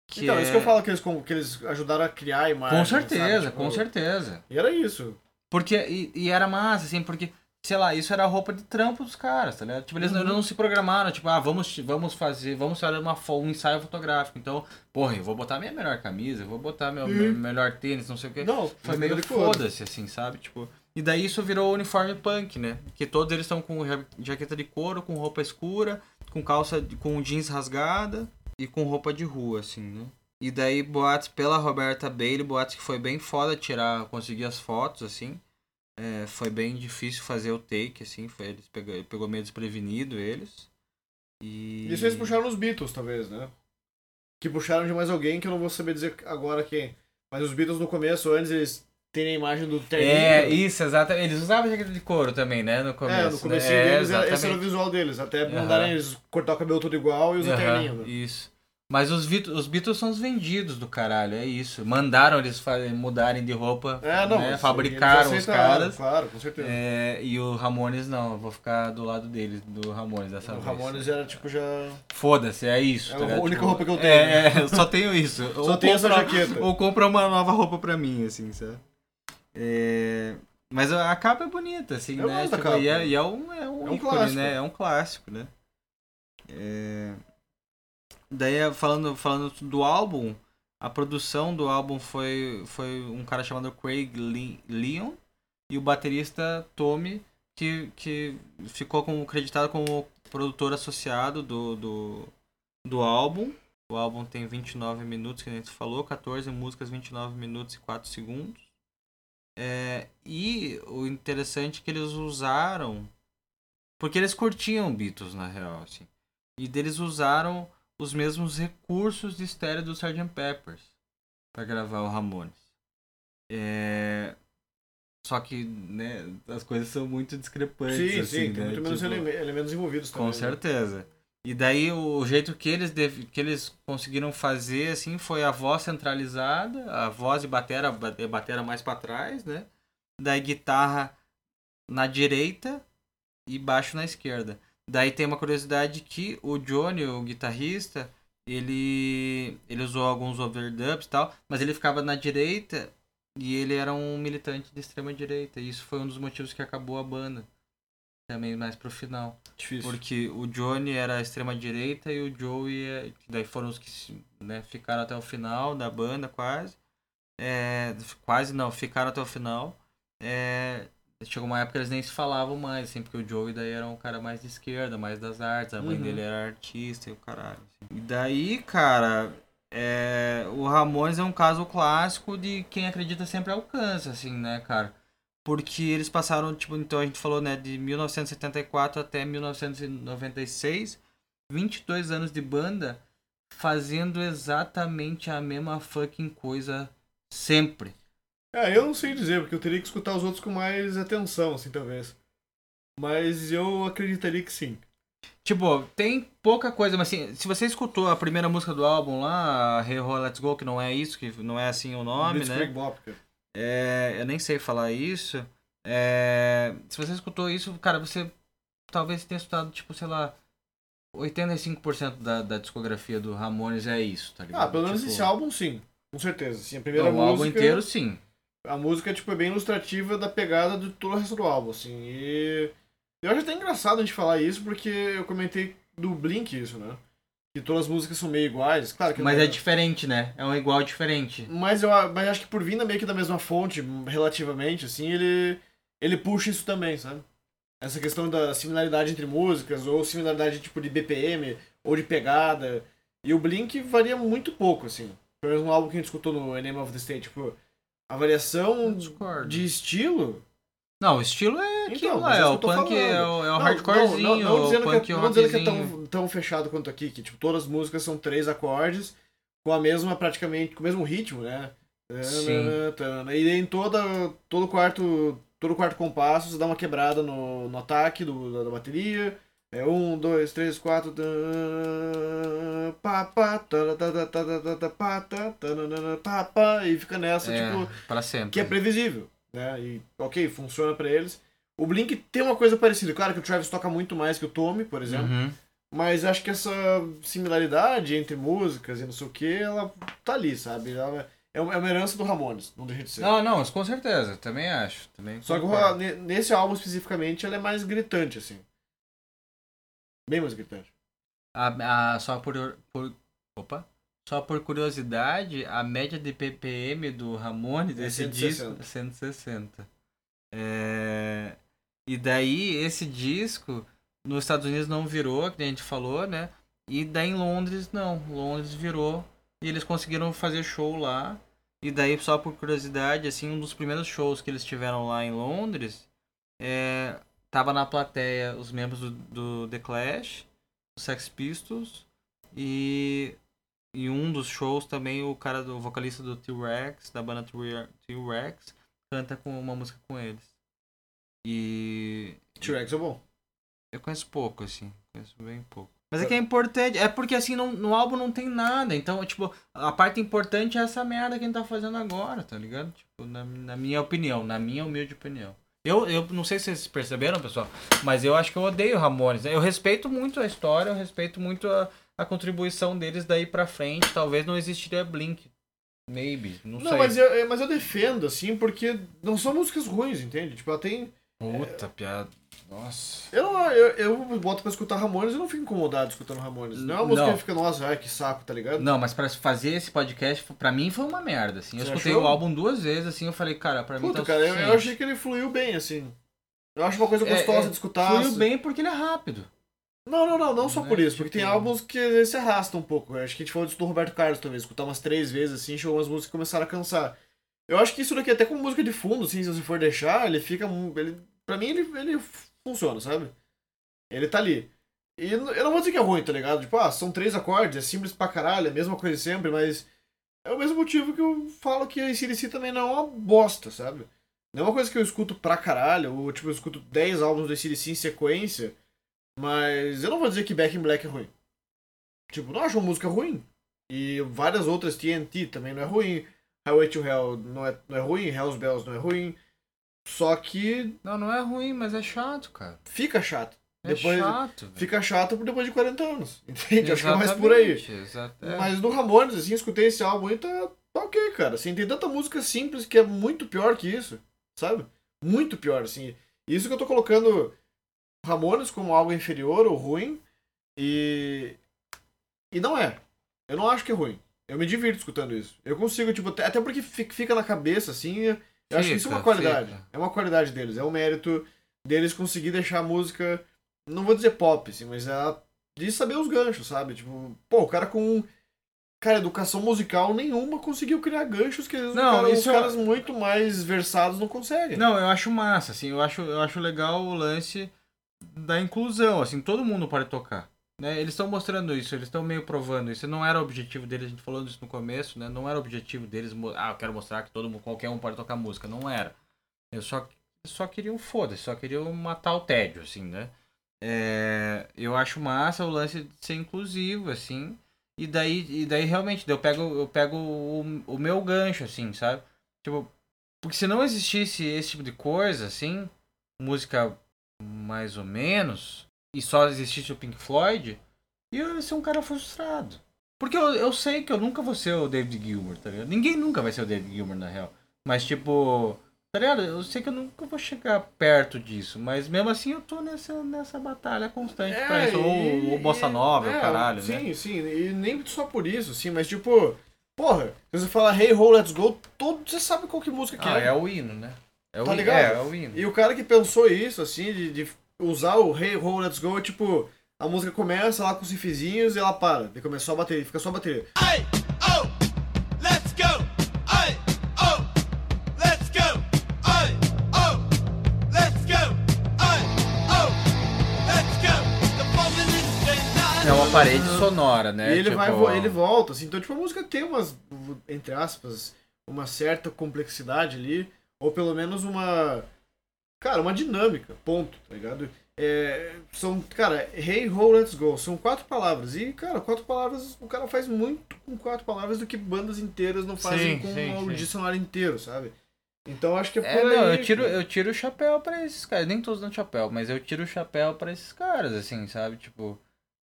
Que
então,
é...
isso que eu falo que eles, que eles ajudaram a criar a imagem.
Com certeza?
Tipo,
com certeza.
E era isso.
Porque, e, e era massa, assim, porque, sei lá, isso era a roupa de trampo dos caras, tá ligado? Tipo, eles,
Uhum.
eles não se programaram, tipo, ah, vamos, vamos fazer, vamos fazer uma, um ensaio fotográfico. Então, porra, eu vou botar minha melhor camisa, eu vou botar meu,
Uhum.
meu melhor tênis, não sei o quê.
Não,
Foi meio foda-se, assim, sabe? Tipo, e daí isso virou uniforme punk, né? Que todos eles estão com ja- jaqueta de couro, com roupa escura, com calça, com jeans rasgada e com roupa de rua, assim, né? E daí boatos pela Roberta Bailey, boatos que foi bem foda tirar, conseguir as fotos, assim. É, foi bem difícil fazer o take, assim, foi, eles pegou, pegou meio desprevenido eles. E...
Isso eles puxaram os Beatles, talvez, né? Que puxaram de mais alguém que eu não vou saber dizer agora quem. Mas os Beatles no começo, antes eles terem a imagem do terninho.
É, isso, exatamente. Eles usavam jaqueta de couro também, né? No começo.
É, no começo
né?
deles,
É,
esse era o visual deles. Até mandarem eles cortar o cabelo todo igual e usar
Aham,
terninho. Né?
Isso. Mas os, os Beatles são os vendidos do caralho, é isso. Mandaram eles mudarem de roupa,
É, não.
né? fabricaram os caras.
Claro, com certeza.
É, e o Ramones não, eu vou ficar do lado deles, do Ramones dessa
o
vez.
Ramones era tipo já.
Foda-se, é isso.
É
tá
a única
Tipo,
roupa que eu tenho,
É, é, eu só tenho isso. [laughs]
Só tenho essa
compra-
jaqueta.
Ou compra uma nova roupa pra mim, assim, sabe? É, Mas a capa é bonita, assim,
Eu
né? Tipo. E, é, e é um, é um
É um
ícone,
clássico.
né? É um clássico, né? É, Daí, falando, falando do álbum, a produção do álbum foi, foi um cara chamado Craig Le- Leon e o baterista Tommy, que, que ficou como, acreditado como produtor associado do, do, do álbum. O álbum tem 29 minutos, que a gente falou, 14 músicas, 29 minutos e 4 segundos. É, e o interessante é que eles usaram. Porque eles curtiam Beatles, na real, assim. E deles usaram os mesmos recursos de estéreo do Sgt. Peppers para gravar o Ramones. É... Só que, né, as coisas são muito discrepantes,
Sim,
assim,
sim,
né?
tem muito menos
Tipo,
eleme- elementos envolvidos também.
com
né?
certeza. E daí o jeito que eles, deve- que eles conseguiram fazer assim foi a voz centralizada, a voz e batera, bate- batera mais para trás, né? Daí guitarra na direita e baixo na esquerda. Daí tem uma curiosidade que o Johnny, o guitarrista, ele ele usou alguns overdubs e tal, mas ele ficava na direita e ele era um militante de extrema direita. E isso foi um dos motivos que acabou a banda. Também mais pro final.
Difícil.
Porque o Johnny era extrema direita e o Joey, é- que daí foram os que né, ficaram até o final da banda, quase. É, quase não, ficaram até o final. É, chegou uma época que eles nem se falavam mais, assim, porque o Joey daí era um cara mais de esquerda, mais das artes, a mãe
Uhum.
dele era artista e o caralho. assim. E daí, cara, é, o Ramones é um caso clássico de quem acredita sempre alcança, assim, né, cara? Porque eles passaram, tipo, então a gente falou, né, de 1974 até 1996, 22 anos de banda, fazendo exatamente a mesma fucking coisa sempre.
É, eu não sei dizer, porque eu teria que escutar os outros com mais atenção, assim, talvez. Mas eu acreditaria que sim.
Tipo, tem pouca coisa, mas assim, se você escutou a primeira música do álbum lá, Hey Ho Let's Go, que não é isso, que não é assim o nome,
Blitzkrieg
né?
Bop, cara.
É, eu nem sei falar isso. É, se você escutou isso, cara, você talvez tenha escutado, tipo, sei lá, 85% da, da discografia do Ramones é isso, tá ligado?
Ah, pelo menos
Tipo,
esse álbum sim. Com certeza. Sim, a primeira
Não, o
música.
álbum inteiro, sim.
A música tipo, é bem ilustrativa da pegada de todo o resto do álbum, assim. E. Eu acho até engraçado a gente falar isso, porque eu comentei do Blink isso, né? Que todas as músicas são meio iguais. Claro que
Mas
não-
é diferente, né? É um igual diferente.
Mas eu mas acho que por vindo meio que da mesma fonte, relativamente, assim, ele, ele puxa isso também, sabe? Essa questão da similaridade entre músicas, ou similaridade tipo de BPM, ou de pegada. E o Blink varia muito pouco, assim. Pelo menos no álbum que a gente escutou no Enemy of the State, tipo, a variação de estilo.
Não, o estilo é aquilo
Então,
lá,
mas
é
isso
o
que
punk, é o, é o
Não,
hardcorezinho,
não, não, não dizendo
o
que,
punk
é-
e o
não dizendo que é tão, tão fechado quanto aqui, que tipo, todas as músicas são três acordes, com a mesma, praticamente, com o mesmo ritmo, né?
Sim.
E em toda, todo quarto todo quarto compasso você dá uma quebrada no, no ataque do, da, da bateria. É um, dois, três, quatro. e fica nessa,
É,
tipo,
pra sempre.
que é previsível, né? E ok, funciona pra eles. O Blink tem uma coisa parecida. Claro que o Travis toca muito mais que o Tommy, por exemplo.
Uhum.
Mas acho que essa similaridade entre músicas e não sei o que, ela tá ali, sabe? Ela é uma é uma herança do Ramones, não deixa de ser.
Não, não, com certeza, também acho. Também
Só que
concordo.
nesse álbum especificamente ela é mais gritante, assim. Bem mais gritante.
A, a- só por, por. Opa! Só por curiosidade, a média de PPM do Ramones
É
desse
160.
disco é 160. É, E daí, esse disco, nos Estados Unidos não virou, que a gente falou, né? E daí em Londres, não. Londres virou. E eles conseguiram fazer show lá. E daí, só por curiosidade, assim, um dos primeiros shows que eles tiveram lá em Londres, é, tava na plateia os membros do, do The Clash, os Sex Pistols e, e um dos shows também o cara do o vocalista do T-Rex, da banda T-Rex, canta com uma música com eles. E
T-Rex é bom.
eu conheço pouco, assim. Conheço bem pouco. Mas é que é importante. É porque, assim, não, no álbum não tem nada. Então, tipo, a parte importante é essa merda que a gente tá fazendo agora, tá ligado? Tipo, na, na minha opinião, na minha humilde opinião. Eu, eu não sei se vocês perceberam, pessoal, mas eu acho que eu odeio Ramones. né? Eu respeito muito a história, eu respeito muito a, a contribuição deles daí pra frente. Talvez não existiria Blink. Maybe, não,
Não,
sei.
mas eu, eu- mas eu defendo, assim, porque não são músicas ruins, entende? Tipo, ela tem.
Puta, piada. Nossa.
Eu, não, eu, eu boto pra escutar Ramones e não fico incomodado escutando Ramones. Não é uma música
Não.
que fica, nossa, ai, que saco, tá ligado?
Não, mas pra fazer esse podcast, pra mim foi uma merda, assim. Eu
Você
escutei
achou?
o álbum duas vezes, assim, eu falei, cara, pra mim
Puta,
tá
cara, eu, eu achei que ele fluiu bem, assim. Eu acho uma coisa
É,
gostosa
é,
de escutar.
Fluiu bem porque ele é rápido.
Não, não, não, não só
Né,
por isso, porque
tipo-
tem álbuns que se arrastam um pouco. Eu acho que a gente falou disso do Roberto Carlos também, escutar umas três vezes assim, chegou umas músicas que começaram a cansar. Eu acho que isso daqui, até como música de fundo, assim, se você for deixar, ele fica. Ele, pra mim, ele, ele funciona, sabe? Ele tá ali. E eu não vou dizer que é ruim, tá ligado? Tipo, ah, são três acordes, é simples pra caralho, é a mesma coisa sempre, mas é o mesmo motivo que eu falo que a ACDC também não é uma bosta, sabe? Não é uma coisa que eu escuto pra caralho, ou tipo, eu escuto 10 álbuns do ACDC em sequência, mas eu não vou dizer que Back in Black é ruim. Tipo, não acho uma música ruim. E várias outras, TNT também não é ruim. Highway to Hell não é, não é ruim, Hell's Bells não é ruim. Só que
Não, não é ruim, mas é chato, cara.
fica chato.
É
Depois-
chato. velho.
Fica chato por depois de 40 anos. [laughs] Entende? Acho que é mais por aí.
Exatamente, é.
Mas no Ramones, assim, escutei esse álbum e tá, tá ok, cara. Assim, tem tanta música simples que é muito pior que isso, sabe? Muito pior, assim. Isso que eu tô colocando Ramones como algo inferior ou ruim. E. E não é. Eu não acho que é ruim. Eu me divirto escutando isso. Eu consigo, tipo, até porque fi- fica na cabeça, assim. Eu acho que isso é uma qualidade.
fica.
É uma qualidade deles. É um mérito deles conseguir deixar a música. Não vou dizer pop, assim, mas é de saber os ganchos, sabe? Tipo, pô, o cara com. Cara, educação musical nenhuma conseguiu criar ganchos que eles,
Não,
cara, os
isso é-
caras muito mais versados não conseguem.
Não, eu acho massa, assim, eu acho, eu acho legal o lance da inclusão, assim, todo mundo pode tocar. Né? Eles estão mostrando isso, eles estão meio provando isso. Não era o objetivo deles, a gente falou disso no começo, né? Não era o objetivo deles, ah, eu quero mostrar que todo mundo, qualquer um pode tocar música. Não era. Eles só, só queriam foda, só queriam matar o tédio, assim, né? É, eu acho massa o lance de ser inclusivo, assim. E daí, e daí realmente, eu pego, eu pego o, o meu gancho, assim, sabe? Tipo, porque se não existisse esse tipo de coisa, assim, música mais ou menos, e só existisse o Pink Floyd, eu ia ser um cara frustrado. Porque eu, eu sei que eu nunca vou ser o David Gilmour, tá ligado? Ninguém nunca vai ser o David Gilmour, na real. Mas, tipo, tá ligado? Eu sei que eu nunca vou chegar perto disso, mas mesmo assim eu tô nessa, nessa batalha constante é, pra isso. Ou o Bossa Nova, é, caralho,
sim,
né?
Sim, sim, e nem só por isso, sim, mas tipo, porra, se você fala Hey Ho, Let's Go, todo, você sabe qual que música que
ah,
é.
é o hino, né? É o
tá
hino,
ligado?
É, é o hino.
E o cara que pensou isso, assim, de, de usar o Hey Ho, Let's Go, é tipo, a música começa lá com os riffzinhos e ela para. Daí começa só a bateria, fica só a bateria. Hey, oh, let's go! Hey, oh, let's go! Hey, oh, let's go! Hey, oh, let's
go! É uma parede sonora, né?
E ele, tipo... vai, ele volta, assim. Então, tipo, a música tem umas, entre aspas, uma certa complexidade ali. Ou pelo menos uma... Cara, uma dinâmica, ponto, tá ligado? É, são, cara, hey, ho, let's go. São quatro palavras. E, cara, quatro palavras, o cara faz muito com quatro palavras do que bandas inteiras não fazem sim, com sim, um sim. dicionário inteiro, sabe? Então acho que é por é, aí. Não,
eu tiro, eu tiro o chapéu pra esses caras. Nem tô usando chapéu, mas eu tiro o chapéu pra esses caras, assim, sabe? Tipo.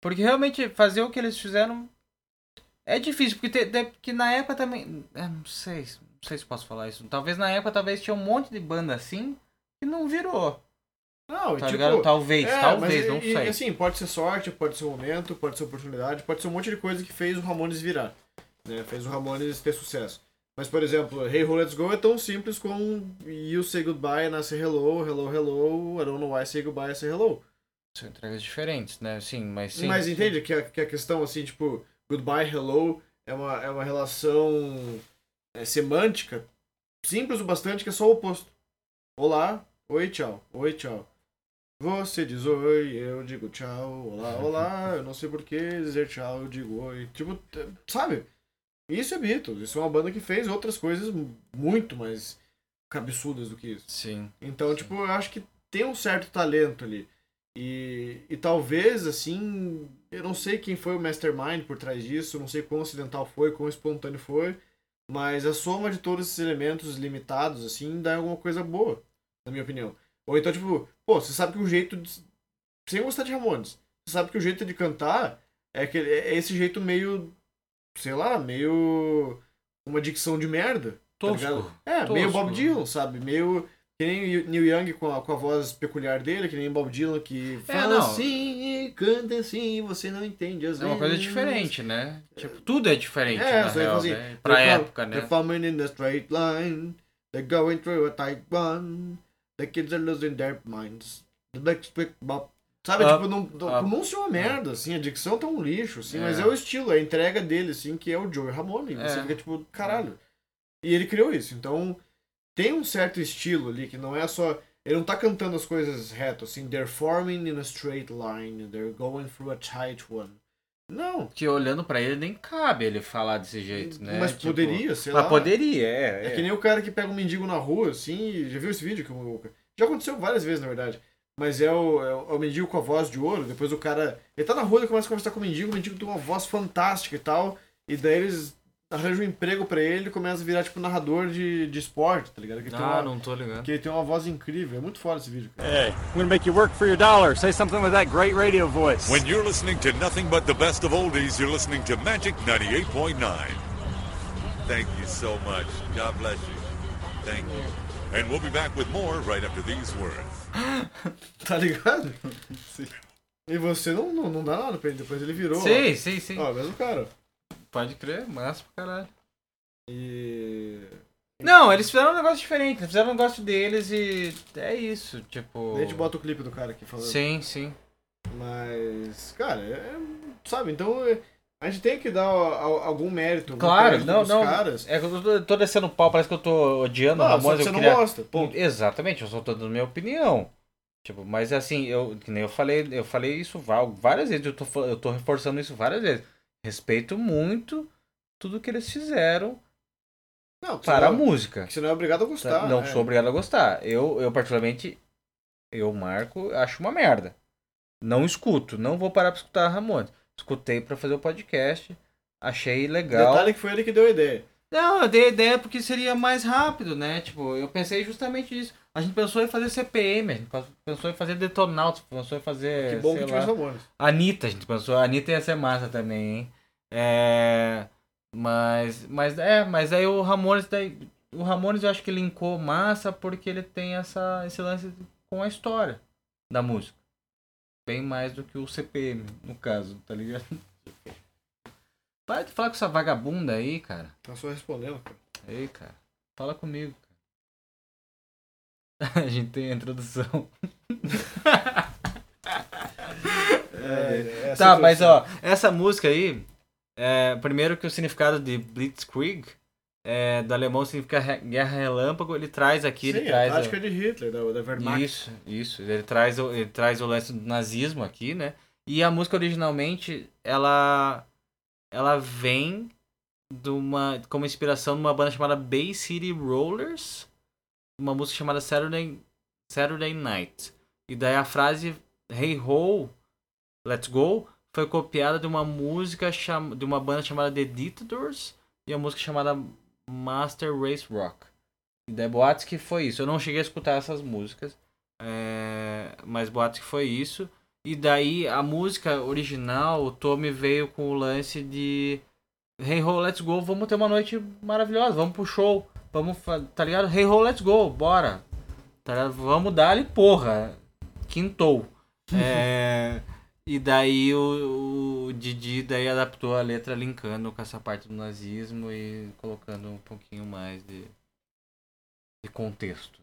Porque realmente fazer o que eles fizeram é difícil, porque, te, porque na época também. É, não sei, não sei se posso falar isso. Talvez na época talvez tinha um monte de banda assim que não virou.
Não,
tá tipo, ligado? Talvez, é, talvez, não
e,
sei.
E, assim, pode ser sorte, pode ser momento, pode ser oportunidade, pode ser um monte de coisa que fez o Ramones virar. Né? Fez o Ramones ter sucesso. Mas, por exemplo, Hey Ho Let's Go é tão simples como You Say Goodbye nasce Hello, Hello, Hello, I don't know why Say Goodbye Say Hello.
São entregas diferentes, né? Sim, mas sim.
Mas entende que a, que a questão, assim, tipo, Goodbye, Hello é uma, é uma relação é, semântica simples o bastante que é só o oposto. Olá, oi, tchau, oi, tchau. Você diz oi, eu digo tchau, olá, olá, eu não sei por que dizer tchau, eu digo oi. Tipo, sabe? Isso é Beatles, isso é uma banda que fez outras coisas muito mais cabeçudas do que isso.
Sim.
Então,
sim.
tipo, eu acho que tem um certo talento ali. E, e talvez, assim, eu não sei quem foi o mastermind por trás disso, não sei quão acidental foi, quão espontâneo foi, mas a soma de todos esses elementos limitados, assim, dá alguma coisa boa, na minha opinião. Ou então, tipo, pô, você sabe que o jeito. De... Sem gostar de Ramones, você sabe que o jeito de cantar é, aquele, é esse jeito meio. Sei lá, meio. Uma dicção de merda.
Tá Tosco.
Tá é, Tosco. meio Bob Dylan, sabe? Meio. Que nem o Neil Young com a, com a voz peculiar dele, que nem Bob Dylan que
é, fala
assim, canta assim, você não entende.
É uma coisa diferente, né? Tipo, tudo é diferente, é, na real, assim, né? Pra época, né?
They're forming in a straight line, they're going through a tight one, The kids are losing their minds. The next quick bop. Sabe, up, tipo, não, up, não ser uma merda, assim, a dicção tá um lixo, assim, é. mas é o estilo, é a entrega dele, assim, que é o Joey Ramone. E você é. fica tipo, caralho. E ele criou isso, então tem um certo estilo ali que não é só. Ele não tá cantando as coisas reto, assim, they're forming in a straight line, they're going through a tight one. Não.
Que olhando para ele nem cabe ele falar desse jeito, né?
Mas tipo, poderia, sei
mas
lá.
Mas poderia, é,
é. É que nem o cara que pega um mendigo na rua, assim, já viu esse vídeo? que o... Já aconteceu várias vezes, na verdade. Mas é o, é o, mendigo com a voz de ouro, depois o cara. Ele tá na rua e começa a conversar com o mendigo, o mendigo tem uma voz fantástica e tal. E daí eles arranja um emprego pra ele e começa a virar, tipo, narrador de, de esporte, tá ligado? Que
ah, uma, não tô ligado.
Que ele tem uma voz incrível. É muito foda esse vídeo, cara.
Hey, I'm gonna make you work for your dollar. Say something with that great radio voice.
When you're listening to nothing but the best of oldies, you're listening to Magic 98.9. Thank you so much. God bless you. Thank you. And we'll be back with more right after these words. [laughs]
tá ligado? [laughs] Sim. E você não, não, não dá nada pra ele, depois ele virou.
Sim, ó. sim, sim.
Ó, mesmo cara.
Pode crer, massa pra caralho.
E.
Não, eles fizeram um negócio diferente, eles fizeram um negócio deles e é isso, tipo.
A gente bota o clipe do cara aqui falando.
Sim, sim.
Mas, cara, é, sabe, então é, a gente tem que dar algum mérito.
Claro, não, não.
Caras.
É que eu tô descendo pau, parece que eu tô odiando
não,
o Ramones.
Você
eu
não
queria...
gosta, ponto.
Exatamente, eu só tô dando minha opinião. Tipo, mas assim, eu, que nem eu falei, eu falei isso várias vezes, eu tô, eu tô reforçando isso várias vezes. Respeito muito tudo que eles fizeram
não,
para
não,
a música.
Você não é obrigado a gostar.
Não
é.
sou obrigado a gostar. Eu, eu particularmente, eu, Marco, acho uma merda. Não escuto, não vou parar pra escutar Ramones. Escutei para fazer o podcast, achei legal.
Detalhe que foi ele que deu a ideia.
Não, eu dei a ideia porque seria mais rápido, né? Tipo, eu pensei justamente nisso. A gente pensou em fazer CPM, a gente pensou em fazer Detonauts, pensou em fazer.
Que bom que tivesse Ramones.
Anitta, a gente pensou. A Anitta ia ser massa também, hein? É. Mas. Mas é, mas aí o Ramones daí. O Ramones eu acho que linkou massa porque ele tem essa, esse lance com a história da música. Bem mais do que o CPM, no caso, tá ligado? Para de falar com essa vagabunda aí, cara.
Tá só respondendo, cara.
Ei, cara. Fala comigo. [laughs] A gente tem a introdução. [laughs]
É,
tá, mas ó, essa música aí, é, primeiro que o significado de Blitzkrieg, é, do alemão significa guerra relâmpago, ele traz aqui,
Sim,
ele
a
traz... o-
tática de Hitler, da, da Wehrmacht.
Isso, isso. Ele traz, o, ele traz o lance do nazismo aqui, né? E a música originalmente, ela ela vem de uma como inspiração de uma banda chamada Bay City Rollers, uma música chamada Saturday Saturday Night. E daí a frase Hey Ho, Let's Go foi copiada de uma música cham... de uma banda chamada The Dictators e a música chamada Master Race Rock. E daí boatos que foi isso. Eu não cheguei a escutar essas músicas. é, Mas boatos que foi isso. E daí a música original, o Tommy veio com o lance de Hey Ho, let's go, vamos ter uma noite maravilhosa, vamos pro show. Vamos, tá ligado? Hey Ho, let's go, bora. Tá ligado? Vamos dar ali, porra. Quintou. É, e daí o, o Didi daí adaptou a letra linkando com essa parte do nazismo e colocando um pouquinho mais de, de contexto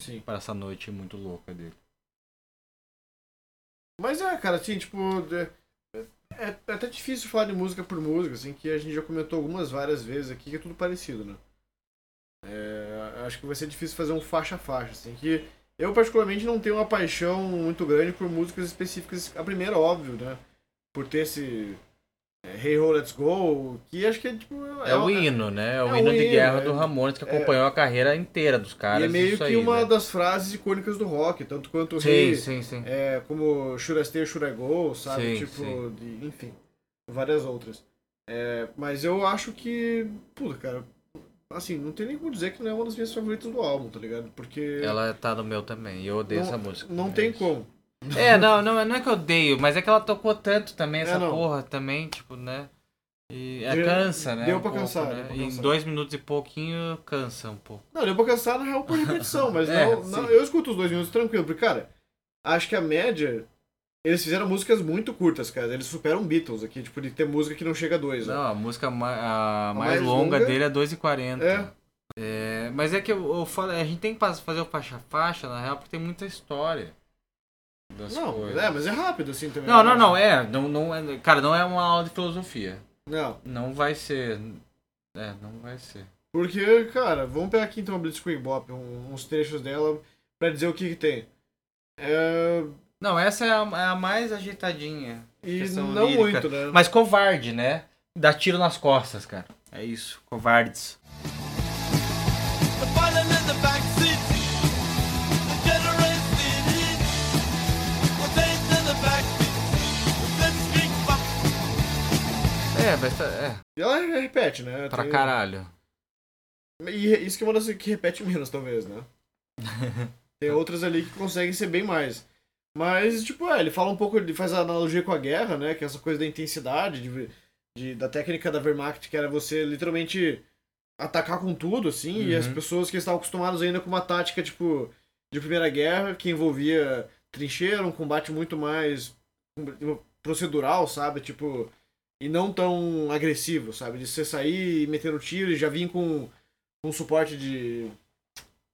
Sim.
para essa noite muito louca dele.
Mas é, cara, assim, tipo. É, é- é até difícil falar de música por música, assim, que a gente já comentou algumas várias vezes aqui, que é tudo parecido, né? É, acho que vai ser difícil fazer um faixa a faixa, assim, que eu particularmente não tenho uma paixão muito grande por músicas específicas. A primeira, óbvio, né? Por ter esse. é, Hey Ho, Let's Go, que acho que é tipo.
É, o hino, né? É o
é
hino de guerra
é-
do Ramones que
é-
acompanhou a carreira inteira dos
E
caras.
é meio que
aí,
uma
né?
das frases icônicas do rock, tanto quanto o
Sim,
Hey,
sim, sim.
é, como Should I Stay, Should I Go, sabe?
Sim,
tipo,
sim.
de- enfim, várias outras. É, mas eu acho que, puta, cara, assim, não tem nem como dizer que não é uma das minhas favoritas do álbum, tá ligado? Porque
Ela tá no meu também. E eu odeio
não,
essa música.
não
É
tem
isso.
como.
É, não, não, não é que eu odeio, mas é que ela tocou tanto também, essa
É,
porra também, tipo, né? E é, cansa, né?
deu
um
pra
pouco,
cansar,
né?
deu pra
Em
cansar.
dois minutos e pouquinho cansa um pouco.
Não, deu pra cansar na real por repetição, mas [laughs]
É,
não, não, eu escuto os dois minutos tranquilo, porque, cara, acho que a média. Eles fizeram músicas muito curtas, cara. Eles superam Beatles aqui, tipo, de ter música que não chega a dois. né?
Não, a música ma- a mais,
mais
longa,
longa-
dele é 2h40.
É.
É, mas é que eu, eu falo, a gente tem que fazer o faixa-faixa, na real, porque tem muita história.
Não,
coisas.
é, mas é rápido assim também.
Não,
eu
não, não, é, não, não é. Cara, não é uma aula de filosofia.
Não.
Não vai ser. É, não vai ser.
Porque, cara, vamos pegar aqui então a Blitzkrieg Bop, uns trechos dela, pra dizer o que, que tem. É,
Não, essa é a, é a mais ajeitadinha.
e não
lírica.
muito, né?
Mas covarde, né? Dá tiro nas costas, cara. É isso, covardes. É, mas tá, é,
E ela repete, né?
pra
Tem-
caralho.
E isso que é uma das que repete menos, talvez, né? [laughs] Tem outras ali que conseguem ser bem mais. Mas, tipo, é, ele fala um pouco, ele faz a analogia com a guerra, né? Que é essa coisa da intensidade, de, de- da técnica da Wehrmacht, que era você literalmente atacar com tudo, assim, e as
Uhum.
pessoas que estavam acostumadas ainda com uma tática, tipo, de Primeira Guerra, que envolvia trincheira, um combate muito mais procedural, sabe? Tipo, e não tão agressivo, sabe? De você sair e meter o tiro e já vir com, com suporte de.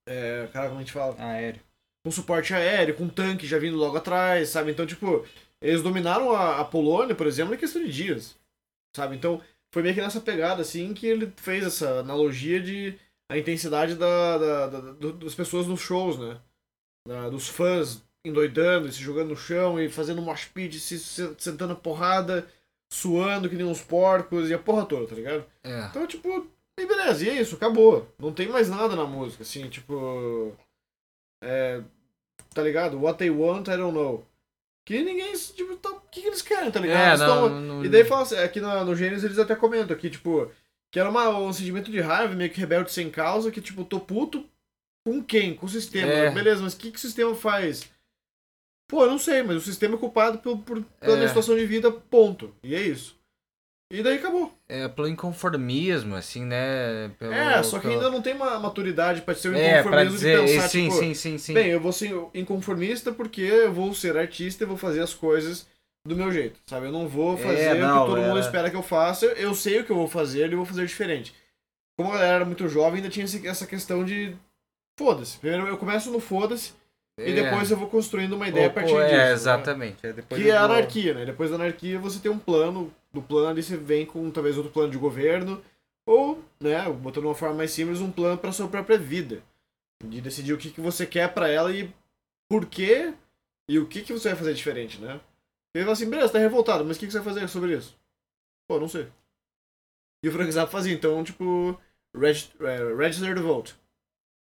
É, cara, como a gente fala?
Aéreo.
Com suporte aéreo, com tanque já vindo logo atrás, sabe? Então, tipo, eles dominaram a, a Polônia, por exemplo, em questão de dias, sabe? Então, foi meio que nessa pegada, assim, que ele fez essa analogia de a intensidade da, da- da- das pessoas nos shows, né? Da- dos fãs endoidando, e se jogando no chão e fazendo mosh pit, se, se sentando a porrada, suando que nem uns porcos e a porra toda, tá ligado?
É.
Então, tipo, e beleza, e é isso, acabou. Não tem mais nada na música, assim, tipo. É. Tá ligado? What they want, I don't know. Que ninguém. Tipo, tá, o que, que eles querem, tá ligado?
É, não,
tão-
não-
E daí fala assim, aqui na- no Gênesis eles até comentam aqui, tipo, que era uma, um sentimento de raiva, meio que rebelde sem causa, que, tipo, tô puto com quem? Com o sistema.
É.
Beleza, mas o que, que o sistema faz? Pô, eu não sei, mas o sistema é culpado por, por, pela
É.
minha situação de vida, ponto. E é isso. E daí acabou.
É pelo inconformismo, assim, né? Pelo,
é, só que
pelo-
ainda não tem uma maturidade pra ser um
É,
inconformismo
dizer.
de pensar,
sim,
tipo,
sim, sim, sim.
bem, eu vou ser inconformista porque eu vou ser artista e vou fazer as coisas do meu jeito, sabe? Eu não vou fazer
É, não,
o que todo mundo
era-
espera que eu faça, eu sei o que eu vou fazer e eu vou fazer diferente. Como a galera era muito jovem, ainda tinha essa questão de foda-se. Primeiro eu começo no foda-se e
É.
depois eu vou construindo uma ideia a partir
é,
disso. né?
exatamente. É, depois
Que
eu
é a
vou-
anarquia, né? Depois da anarquia você tem um plano, do plano ali você vem com talvez outro plano de governo, ou, né, botando uma forma mais simples, um plano para sua própria vida. De decidir o que, que você quer para ela e por quê e o que, que você vai fazer diferente, né? Ele fala assim, beleza, tá revoltado, mas o que, que você vai fazer sobre isso? Pô, não sei. E o Frank Zappa fazia, então, tipo, reg é, register the vote.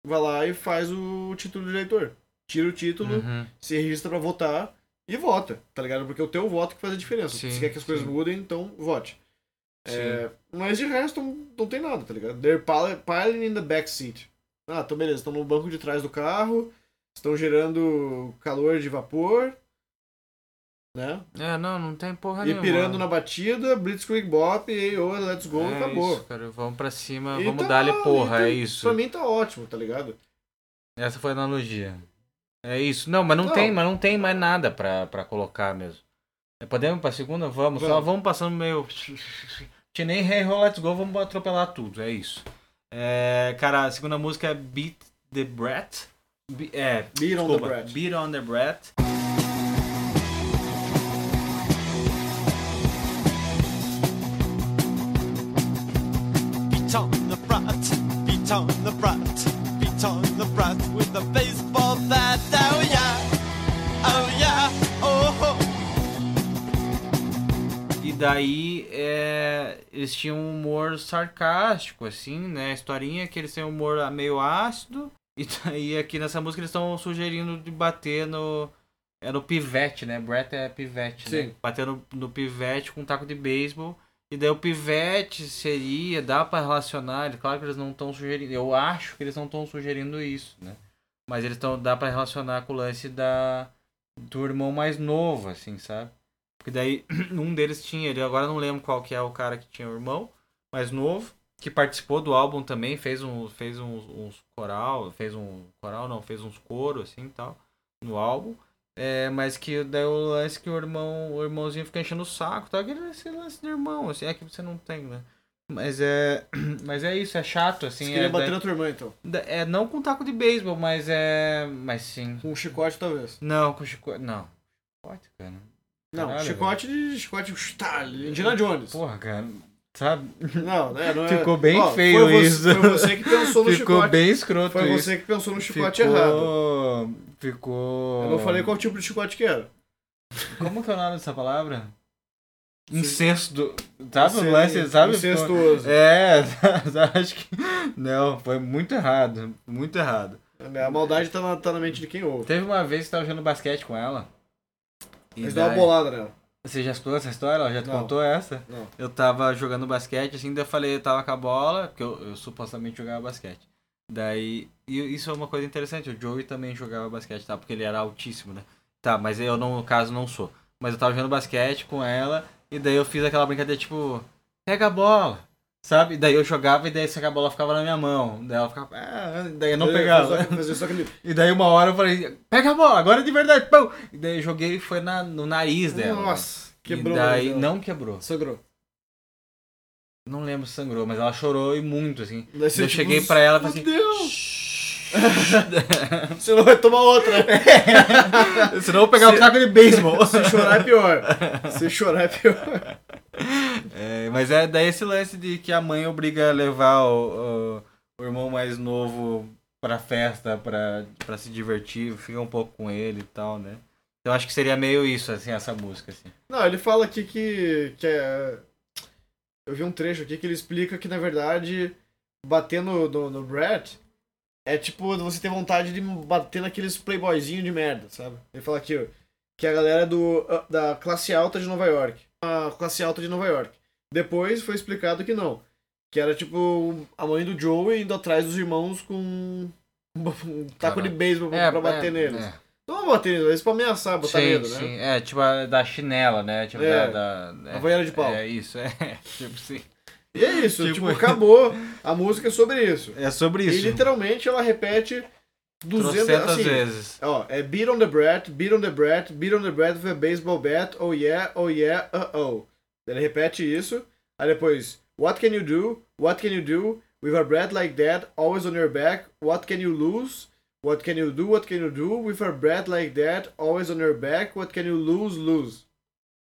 Vai lá e faz o título de eleitor. Tira o título,
Uhum.
se registra pra votar e vota, tá ligado? Porque é o teu voto que faz a diferença.
Sim,
se quer que as coisas
sim.
mudem, então vote. É, mas de resto, não, não tem nada, tá ligado? They're pil- piling in the backseat. Ah, então beleza, estão no banco de trás do carro, estão gerando calor de vapor, né?
É, não, não tem porra
e
nenhuma.
pirando na batida, Blitzkrieg Bop, e oh, let's go,
é
acabou.
Isso, cara, vamos pra cima,
E
vamos
tá-
dar-lhe porra,
e tá-
é isso.
Pra mim tá ótimo, tá ligado?
Essa foi a analogia. É isso. Não, mas não,
Não.
tem, mas não tem mais nada pra, pra colocar mesmo. É, Podemos pra segunda? Vamos. Só
Vamos.
vamos passando meio. Tinha nem Hey Ho, Let's Go, vamos atropelar tudo. É isso. É, cara, a segunda música é Beat the Brat. Be- é,
Beat on the
desculpa,
Brat.
Beat on the Brat.
Beat on the brat, beat on the brat, beat on the brat with a baseball
daí é, eles tinham um humor sarcástico, assim, né? A historinha que eles têm um humor meio ácido. E daí aqui nessa música eles estão sugerindo de bater no. É no pivete, né? Brett é pivete, né?
Sim.
Bater no, no pivete com um taco de beisebol. E daí o pivete seria, dá pra relacionar, claro que eles não estão sugerindo, eu acho que eles não estão sugerindo isso, né? Mas eles estão, dá pra relacionar com o lance da, do irmão mais novo, assim, sabe? Porque daí [clears throat] um deles tinha, ele agora não lembro qual que é o cara que tinha o irmão mais novo, que participou do álbum também, fez um fez uns, uns coral, fez um coral não, fez uns coros assim e tal no álbum. É, mas que daí o lance que o irmão, o irmãozinho fica enchendo o saco, tá? Aquele esse lance do irmão, assim, é que você não tem, né? Mas é, [clears throat] mas é isso, é chato assim,
Você
é,
queria bater
daí-
na tua irmã, então.
é não com taco de beisebol, mas é, mas sim.
Com um chicote, talvez.
Não, com chicote, não. Chicote, cara.
Não,
Caralho,
chicote de. Chicote. Tá, Indiana Jones.
Porra, cara. Sabe?
Não, né? Não é...
Ficou bem
Ó,
feio
foi
isso.
Foi você que pensou no
Ficou
chicote.
bem escroto
Foi
isso.
você que pensou no chicote
ficou...
errado.
Ficou.
Eu não falei qual tipo de chicote que era.
Como que é o nome dessa palavra? Incesto. Sabe o lance, sabe?
Incestuoso.
É, [laughs] acho que. Não, foi muito errado. Muito errado.
A maldade tá na, tá na mente de quem ouve.
Teve uma vez que tava jogando basquete com ela.
Mas dá uma bolada nela.
Você já escutou essa história? Ela já te
Não.
contou essa?
Não.
Eu tava jogando basquete, assim, daí eu falei, eu tava com a bola, porque eu, eu supostamente jogava basquete. Daí, e isso é uma coisa interessante, o Joey também jogava basquete, tá? Porque ele era altíssimo, né? Tá, mas eu, não, no caso, não sou. Mas eu tava jogando basquete com ela, e daí eu fiz aquela brincadeira, tipo, pega a bola, sabe? Daí eu jogava, e daí só que a bola ficava na minha mão. Daí ela ficava, ah, daí eu não pegava.
Fazer, fazer só aquele...
E daí uma hora eu falei, pega a bola, agora de verdade, pão! E daí eu joguei e foi na, no nariz dela.
Nossa, quebrou.
E daí, não quebrou.
Sangrou.
Não lembro se sangrou, mas ela chorou e muito, assim.
Daí
eu
tipo,
cheguei pra ela e falei assim.
Deus! Você [laughs] não vai tomar outra. [laughs]
Senão eu vou pegar o taco de beisebol.
Se chorar é pior. [laughs] Se chorar é pior.
É, mas é daí esse lance de que a mãe obriga a levar o, o, o irmão mais novo pra festa, pra, pra se divertir, fica um pouco com ele e tal, né? Então acho que seria meio isso, assim, essa música, assim.
Não, ele fala aqui que, que é... Eu vi um trecho aqui que ele explica que, na verdade, bater no, no, no é tipo você ter vontade de bater naqueles playboyzinhos de merda, sabe? Ele fala aqui, ó, que a galera do, da classe alta de Nova York. A classe alta de Nova York. Depois foi explicado que não. Que era tipo a mãe do Joey indo atrás dos irmãos com um taco
Caralho.
de beisebol pra, pra bater
é,
neles.
é.
Toma bater eles pra ameaçar, botar
sim,
medo,
sim.
né?
É, tipo a da chinela, né? Tipo,
É,
da, da, é,
Havaiana de pau.
É isso, é. [laughs] Tipo sim.
E é isso, tipo,
Tipo-
acabou a música é sobre isso.
É sobre
E
isso.
literalmente ela repete 200
Trocentas
assim,
vezes.
Ó, é beat on the brat, beat on the brat, beat on the brat with a baseball bat, oh yeah, oh yeah, uh oh. Ele repete isso, aí depois, what can you do, what can you do, with a brat like that, always on your back, what can you lose, what can you do, what can you do, with a brat like that, always on your back, what can you lose, lose.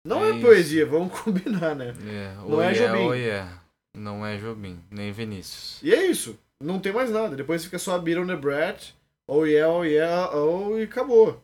Não
É
é, poesia, vamos [laughs] combinar, né?
É,
Não
oh
é
yeah,
Jobim.
oh yeah. Não é Jobim, nem Vinícius.
E é isso, não tem mais nada, depois fica só beat on the brat, oh yeah, oh yeah, oh, e acabou.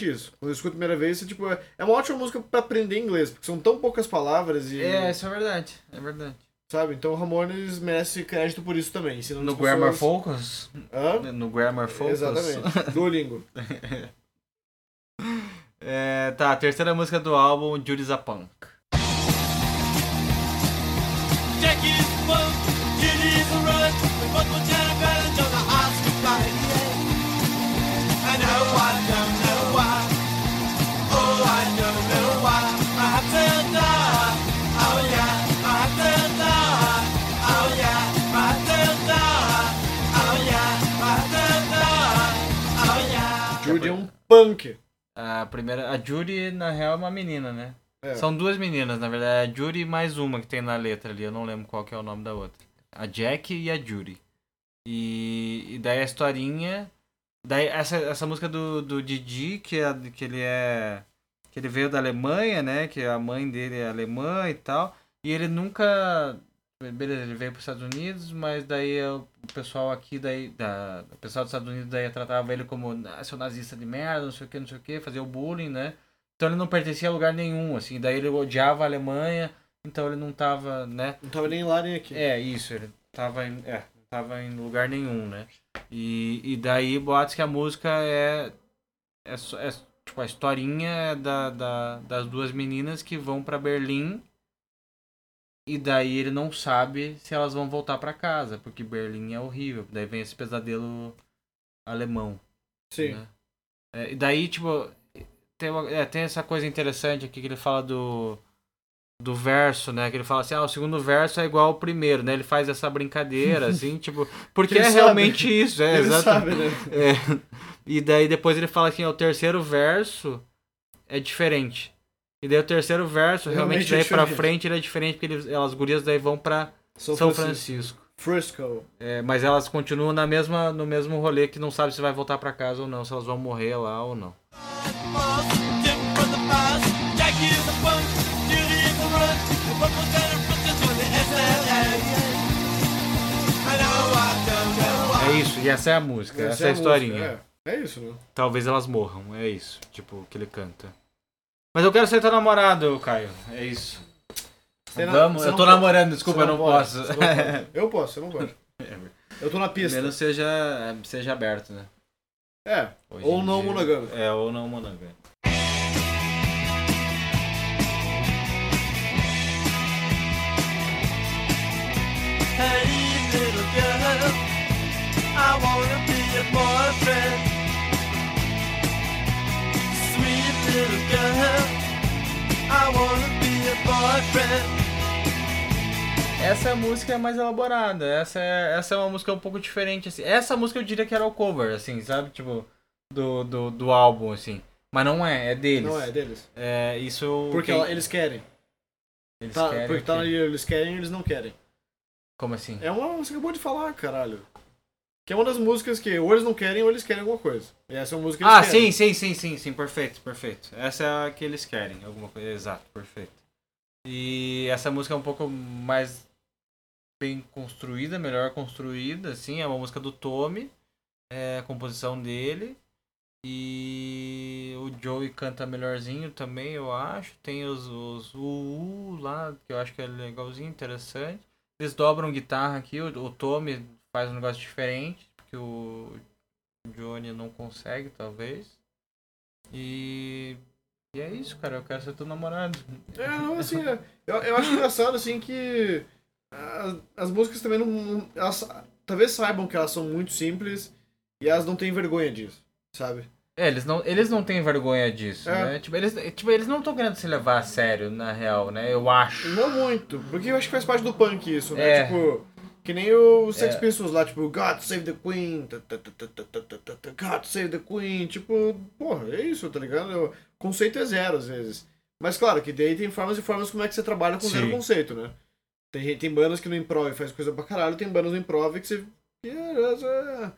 Literalmente isso. Quando eu escuto a primeira vez, você, tipo, é é uma ótima música pra aprender inglês, porque são tão poucas palavras e.
É, isso é verdade. É verdade.
Sabe? Então o Ramones merece crédito por isso também.
No
as
Grammar
pessoas-
Focus?
Hã?
No Grammar Focus?
Exatamente. [laughs] Duolingo.
É, tá, a terceira música do álbum, Judy's a Punk.
Jackie's
punk.
A primeira, a Judy, na real, é uma menina, né?
É.
São duas meninas, na verdade. É a Judy e mais uma que tem na letra ali. Eu não lembro qual que é o nome da outra. A Jack e a Judy. E, e daí a historinha. Daí essa, essa música do, do Didi, que, é, que ele é. Que ele veio da Alemanha, né? Que a mãe dele é alemã e tal. E ele nunca. Beleza, ele veio para os Estados Unidos, mas daí o pessoal aqui, daí, da, o pessoal dos Estados Unidos daí tratava ele como ah, seu nazista de merda, não sei o que, não sei o que, fazia o bullying, né? Então ele não pertencia a lugar nenhum, assim, daí ele odiava a Alemanha, então ele não tava, né?
Não tava nem lá nem aqui.
É, isso, ele tava em, é, não tava em lugar nenhum, né? E, e daí boatos que a música é, é, é tipo, a historinha é da, da, das duas meninas que vão pra Berlim e daí ele não sabe se elas vão voltar pra casa, porque Berlim é horrível. Daí vem esse pesadelo alemão.
Sim.
né? É, e daí, tipo, tem, uma- é, tem essa coisa interessante aqui que ele fala do, do verso, né? Que ele fala assim, ah, o segundo verso é igual ao primeiro, né? Ele faz essa brincadeira, [laughs] assim, tipo, porque
Ele
é
sabe.
realmente isso, é, exato.
né?
É. E daí depois ele fala assim, ó, o terceiro verso é diferente. E daí o terceiro verso, realmente,
Realmente é
daí pra
diferente.
frente ele é diferente, porque eles, as gurias daí vão pra
São,
São
Francisco.
Francisco.
Frisco.
É, mas elas continuam na mesma, no mesmo rolê que não sabe se vai voltar pra casa ou não, se elas vão morrer lá ou não.
A a.
É isso, e essa é a música, essa, é a historinha.
música, É. é isso, né?
Talvez elas morram, é isso, tipo, que ele canta. Mas eu quero ser teu namorado, Caio, é isso.
Você
Vamos,
você
eu
não
tô
pode.
namorando, desculpa,
Você
eu não
pode,
posso.
você não pode. Eu posso, eu não posso. [laughs] Eu tô na pista.
Primeiro seja, seja aberto, né?
É.
Hoje
Ou
em
não
dia-
monogâmico.
É, ou não monogâmico.
Girl, I wanna be your boyfriend.
Essa música é mais elaborada, essa é, essa é uma música um pouco diferente, assim. Essa música eu diria que era o cover, assim, sabe? Tipo, do, do, do álbum, assim. Mas não é, é deles.
Não é deles.
É, isso...
Porque
quem-
eles querem.
eles
Tá,
querem
porque tá ali, eles querem eles não querem.
Como assim?
É uma você acabou de falar, caralho. Que é uma das músicas que ou eles não querem ou eles querem alguma coisa. E essa é uma música que
Ah,
eles querem.
sim, sim, sim, sim, sim, perfeito, perfeito. Essa é a que eles querem, alguma coisa, exato, perfeito. E essa música é um pouco mais bem construída, melhor construída, assim, é uma música do Tommy, é a composição dele. E o Joey canta melhorzinho também, eu acho. Tem os, os uh lá, que eu acho que é legalzinho, interessante. Eles dobram guitarra aqui, o, o Tommy faz um negócio diferente, porque o Johnny não consegue, talvez. E. E é isso, cara. Eu quero ser teu namorado.
É, não, assim, é, eu, eu acho engraçado, assim, que as, as músicas também não. não- Elas, talvez saibam que elas são muito simples e elas não têm vergonha disso, sabe?
É, eles não, eles não têm vergonha disso,
É.
né? Tipo, eles, tipo, eles não estão querendo se levar a sério, na real, né? Eu acho.
Não muito, porque eu acho que faz parte do punk isso, né?
É.
Tipo, que nem o Sex
é.
Pistols lá, tipo, God Save the Queen, God Save the Queen, tipo, porra, é isso, tá ligado? O conceito é zero às vezes. Mas claro, que daí tem formas e formas como é que você trabalha com
Sim.
zero conceito, né? Tem, tem bandas que no improv faz coisa pra caralho, tem bandas no improv que você. É.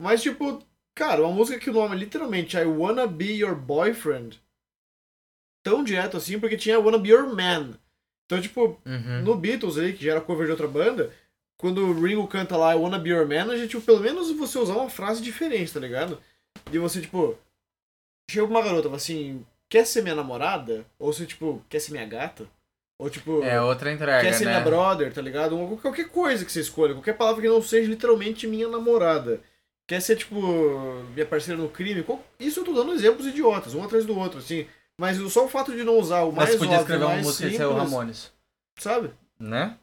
Mas tipo, cara, uma música que o nome é literalmente I Wanna Be Your Boyfriend. Tão direto assim, porque tinha I Wanna Be Your Man. Então, tipo,
uhum.
no Beatles aí, que já era cover de outra banda, quando o Ringo canta lá I Wanna Be Your Man, a gente, tipo, pelo menos você usar uma frase diferente, tá ligado? E você, tipo, chega uma garota e fala assim, quer ser minha namorada? Ou você, tipo, quer ser minha gata? Ou, tipo,
É outra entrega,
quer ser
né?
minha brother, tá ligado? Ou qualquer coisa que você escolha, qualquer palavra que não seja literalmente minha namorada. Quer ser, tipo, minha parceira no crime? Isso eu tô dando exemplos idiotas, um atrás do outro, assim. Mas só o fato de não usar o
Mas
mais
você podia
óbvio,
escrever uma música de
simples,
seu Ramones,
sabe?
né?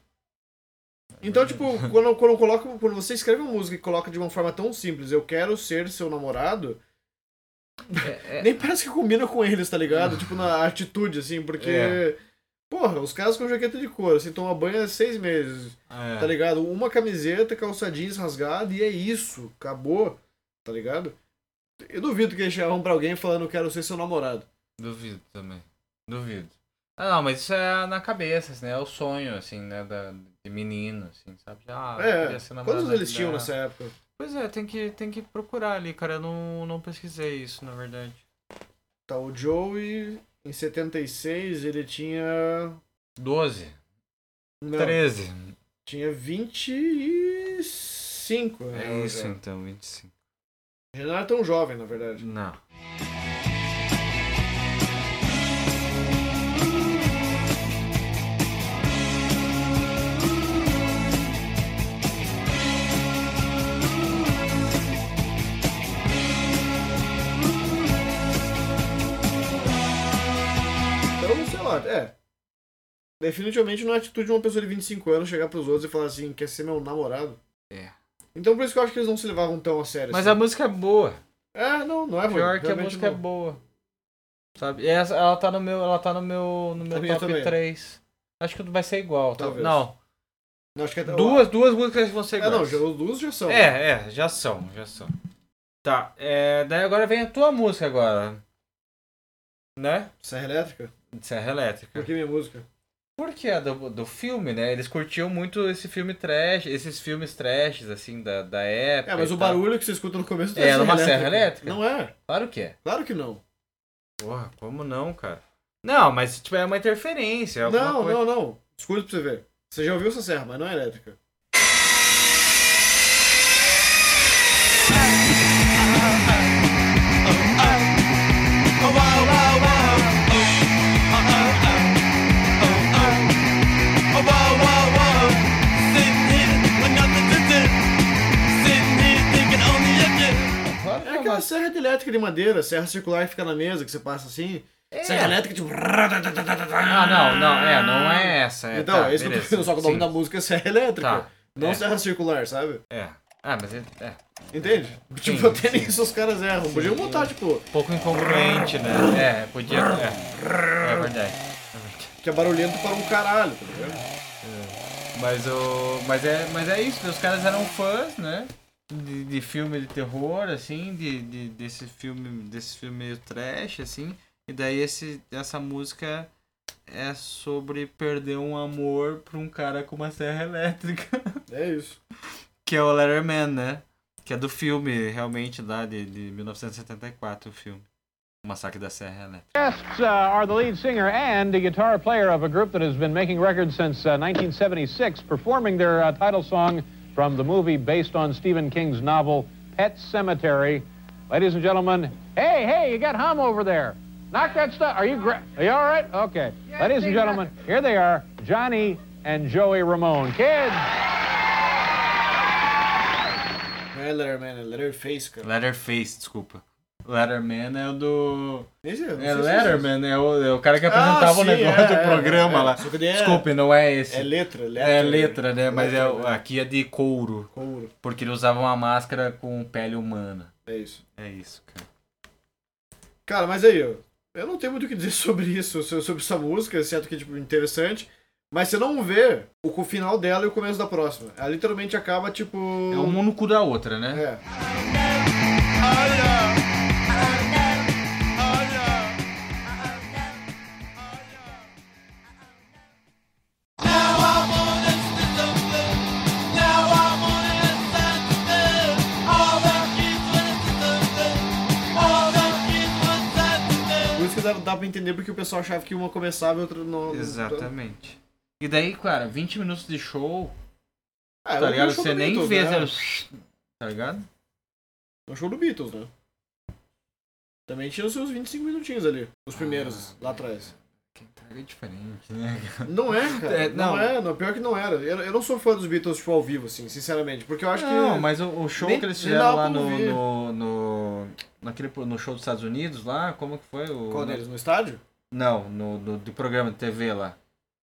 Então, tipo, quando, quando, eu coloco, quando você escreve uma música e coloca de uma forma tão simples, eu quero ser seu namorado,
É, é- [laughs]
nem parece que combina com eles, tá ligado? tipo, na atitude, assim, porque.
É.
Porra, os caras com jaqueta de couro, assim, tomam banho há seis meses,
é.
tá ligado? Uma camiseta, calça jeans rasgada e é isso, acabou, tá ligado? Eu duvido que eles chegavam pra alguém falando quero ser seu namorado.
Duvido também. Duvido. Ah, não, mas isso é na cabeça, assim, né? É o sonho, assim, né? Da, menino, assim, sabe? Ah,
é,
namorado
quantos eles tinham nessa época?
Pois é, tem que, tem que procurar ali, cara. Eu não, não pesquisei isso, na verdade.
Tá, o Joey, em 76, ele tinha.
12.
Não,
13.
Tinha 25.
É
né,
isso
já.
então, 25.
Já não era tão jovem, na verdade.
Não.
É. Definitivamente não é atitude de uma pessoa de 25 anos chegar pros outros e falar assim, quer ser meu namorado.
É.
Então por isso que eu acho que eles não se levavam tão a sério.
Mas
assim.
a música é boa.
É, não, não é ruim.
Pior que a música é
não.
boa. Sabe? E essa, ela tá no meu, ela tá no meu, no
A
meu top
também.
3. Acho que vai ser igual, tá?
Talvez.
Não.
Não, acho que é
Duas, duas músicas vão ser
É, não,
iguais.
já, duas já são.
É, é, já são, já são. Tá, é, daí agora vem a tua música agora. Né?
Serra Elétrica?
De Serra Elétrica.
Por que minha música?
Porque é do, do filme, né? Eles curtiam muito esse filme trash, esses filmes trashes, assim, da, da época.
É, mas o
tal.
barulho que você escuta no começo
É, numa serra elétrica?
Não é.
Claro que é.
Claro que não.
Porra, como não, cara? Não, mas tipo, é uma interferência. é
Não,
coisa...
não, não. Escuta pra você ver. Você já ouviu essa serra, mas não é elétrica. É
é uma...
serra de elétrica de madeira, serra circular que fica na mesa, que você passa assim. Serra elétrica, tipo.
Ah, não, não, é, não é essa. É,
Então,
tá,
é isso que eu tô
beleza,
dizendo, só que o nome
sim.
da música é serra elétrica.
Tá,
Não
é.
serra circular, sabe?
É. Ah, mas é, é
Entende?
Sim,
tipo, até
sim.
nisso os caras erram. Podiam botar, tipo,
um pouco incongruente, né? É, podia. É, é verdade.
que é barulhento para um caralho, tá ligado?
Mas o. Mas é, mas é isso, os caras eram fãs, né? De, de filme de terror, assim, de, de, desse filme. Desse filme meio trash, assim. E daí esse, essa música é sobre perder um amor pra um cara com uma serra elétrica. [laughs]
É isso.
Que é o Letterman, né? Que é do filme, realmente, lá de, de 1974, o filme. O Massacre da Serra Elétrica.
Guests uh, are the lead singer and the guitar player of a group that has been making records since uh, 1976, performing their uh, title song from the movie based on Stephen King's novel Pet Cemetery. Ladies and gentlemen, hey, hey, you got hum over there. Knock that stuff. Are you gra- Are you all right? Okay. Ladies and gentlemen, here they are, Johnny and Joey Ramone. Kids.
é Letterman, é Letterface, cara.
Letterface, desculpa. Letterman é o do.
Eu
É
se
Letterman, é o, é o cara que apresentava
Ah,
o
sim,
negócio
é,
do
é,
programa
é.
lá.
É-
Desculpe, não é esse.
É letra, letra.
É letra, né? Mas é,
Letra, né?
aqui é de couro.
Couro.
Porque ele usava uma máscara com pele humana.
É isso.
É isso, cara.
Cara, mas aí, ó, eu não tenho muito o que dizer [laughs] sobre isso, so- sobre essa música, exceto que, tipo, interessante. Mas você não vê o final dela e o começo da próxima. Ela literalmente acaba, tipo.
É um no cu da outra, né?
É. dá, dá pra entender porque o pessoal achava que uma começava e outra não.
Exatamente. E daí, cara, 20 minutos de show,
Ah, é
tá ligado?
show
Você nem
Beatles,
vê,
né?
zero- tá ligado?
É o show do Beatles, né? Também tinha os seus 25 minutinhos ali. Os primeiros, lá atrás.
Que entrega diferente, né?
Não é, cara.
É,
não.
não.
é, não, pior que não era. Eu, eu não sou fã dos Beatles, tipo, ao vivo, assim, sinceramente. Porque eu acho
Não,
que.
mas o, o show
nem-
que eles fizeram lá no, no, no, naquele, no show dos Estados Unidos lá, como que foi? O,
Qual deles? No estádio?
Não, no, no, do programa de TV lá.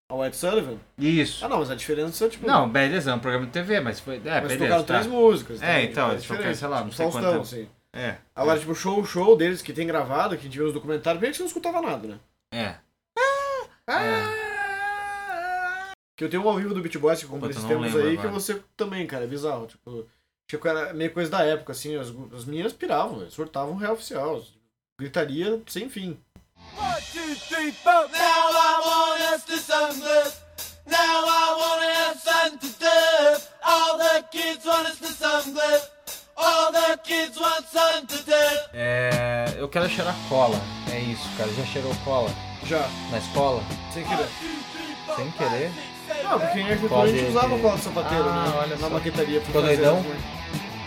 A White Sullivan?
Isso.
Ah, não, mas a diferença é, tipo.
Não, beleza, é um programa de TV, mas foi. É,
mas
beleza.
tocaram
tá.
três músicas.
É,
entende?
então,
É
eles tocaram, sei lá, não
tipo,
sei
Faustão,
quanto-
assim.
É.
Agora, tipo, o show, show deles que tem gravado, que a gente vê nos documentários, bem que você não escutava nada, né?
É.
Que eu tenho um ao vivo do Beat Boys que comprei esses
não
tempos aí, que
agora.
você também, cara, é bizarro. Tipo, tipo, era meio coisa da época, assim, as, as meninas piravam, surtavam real oficial. Gritaria sem fim.
One, two, three, four. Now I want us to sunburst. Now I want us sun to dub. All the kids want us to sunburst. All the kids want sun to dub.
É, eu quero cheirar cola. É isso, cara. Já cheirou cola
Já,
na escola?
sem querer.
Sem querer?
Não, porque em arquitetura
Pode
a gente usava
ter.
cola de sapateiro,
Ah,
né?
olha
Na
só.
maquetaria pra
Ficou
fazer.
doidão?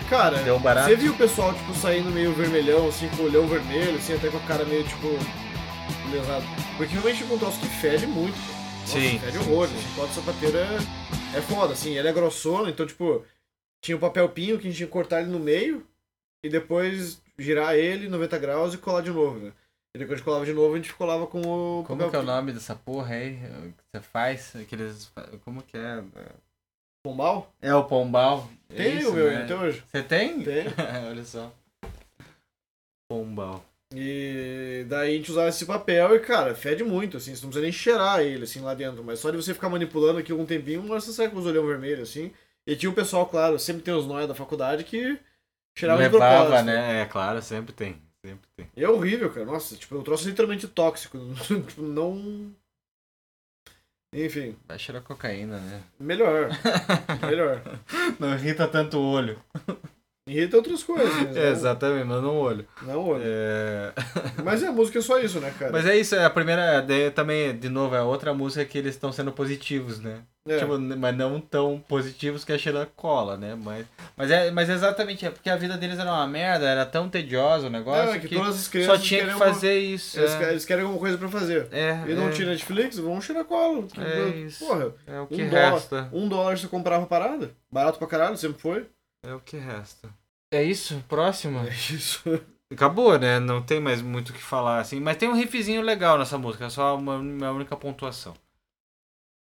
Cara,
Deu barato?
você viu o pessoal, tipo, saindo meio vermelhão, assim, com o olhão vermelho, assim, até com a cara meio, tipo, lesado. Porque realmente é um troço que fede muito. Nossa,
Sim,
fede
sim,
horrores.
sim.
Assim, cola de sapateiro é, é foda, assim, ele é grossono, então, tipo, tinha o papel pinho que a gente tinha que cortar ele no meio e depois girar ele 90 graus e colar de novo, né? E depois colava de novo, a gente colava com o
Como
papel
que é o nome dessa porra aí? Que você faz? Aqueles. Como que é?
Pombal?
É o pombal.
Tem
Isso,
o meu
né?
até hoje.
Você tem?
Tem. [laughs]
Olha só. Pombal.
E daí a gente usava esse papel e, cara, fede muito, assim, você não precisa nem cheirar ele, assim, lá dentro. Mas só de você ficar manipulando aqui um tempinho, você sai com os olhão vermelhos, assim. E tinha o pessoal, claro, sempre tem os nóia da faculdade que cheirava de
Levava,
propósito.
né? É claro, sempre tem. Sempre tem.
E é horrível, cara. Nossa, tipo, eu trouxe literalmente tóxico. [laughs] tipo, não... Enfim,
Vai cheirar cocaína, né?
melhor. [laughs] melhor.
Não irrita tanto o olho.
Irrita outras coisas, mas
É,
não,
exatamente, mas não olho.
não olha.
É... [laughs]
Mas a música é só isso, né, cara?
Mas é isso, é a primeira. daí também, de novo, é outra música que eles estão sendo positivos, né?
É.
Tipo, mas não tão positivos que a Sheila cola, né? Mas, mas, é, mas exatamente, é porque a vida deles era uma merda, era tão tedioso o negócio
Não, é que
que,
todas as
só
crianças
tinha que
querem uma-
fazer isso.
Eles,
é.
querem- eles querem alguma coisa pra fazer.
É,
E não
é,
tinha Netflix, vamos tirar cola.
É isso.
Porra,
é o que
um dólar,
resta.
um dólar você comprava parada? Barato pra caralho, sempre foi.
É o que resta. É isso? Próximo?
É isso.
Acabou, né? Não tem mais muito o que falar, assim. Mas tem um riffzinho legal nessa música, é só uma, minha única pontuação.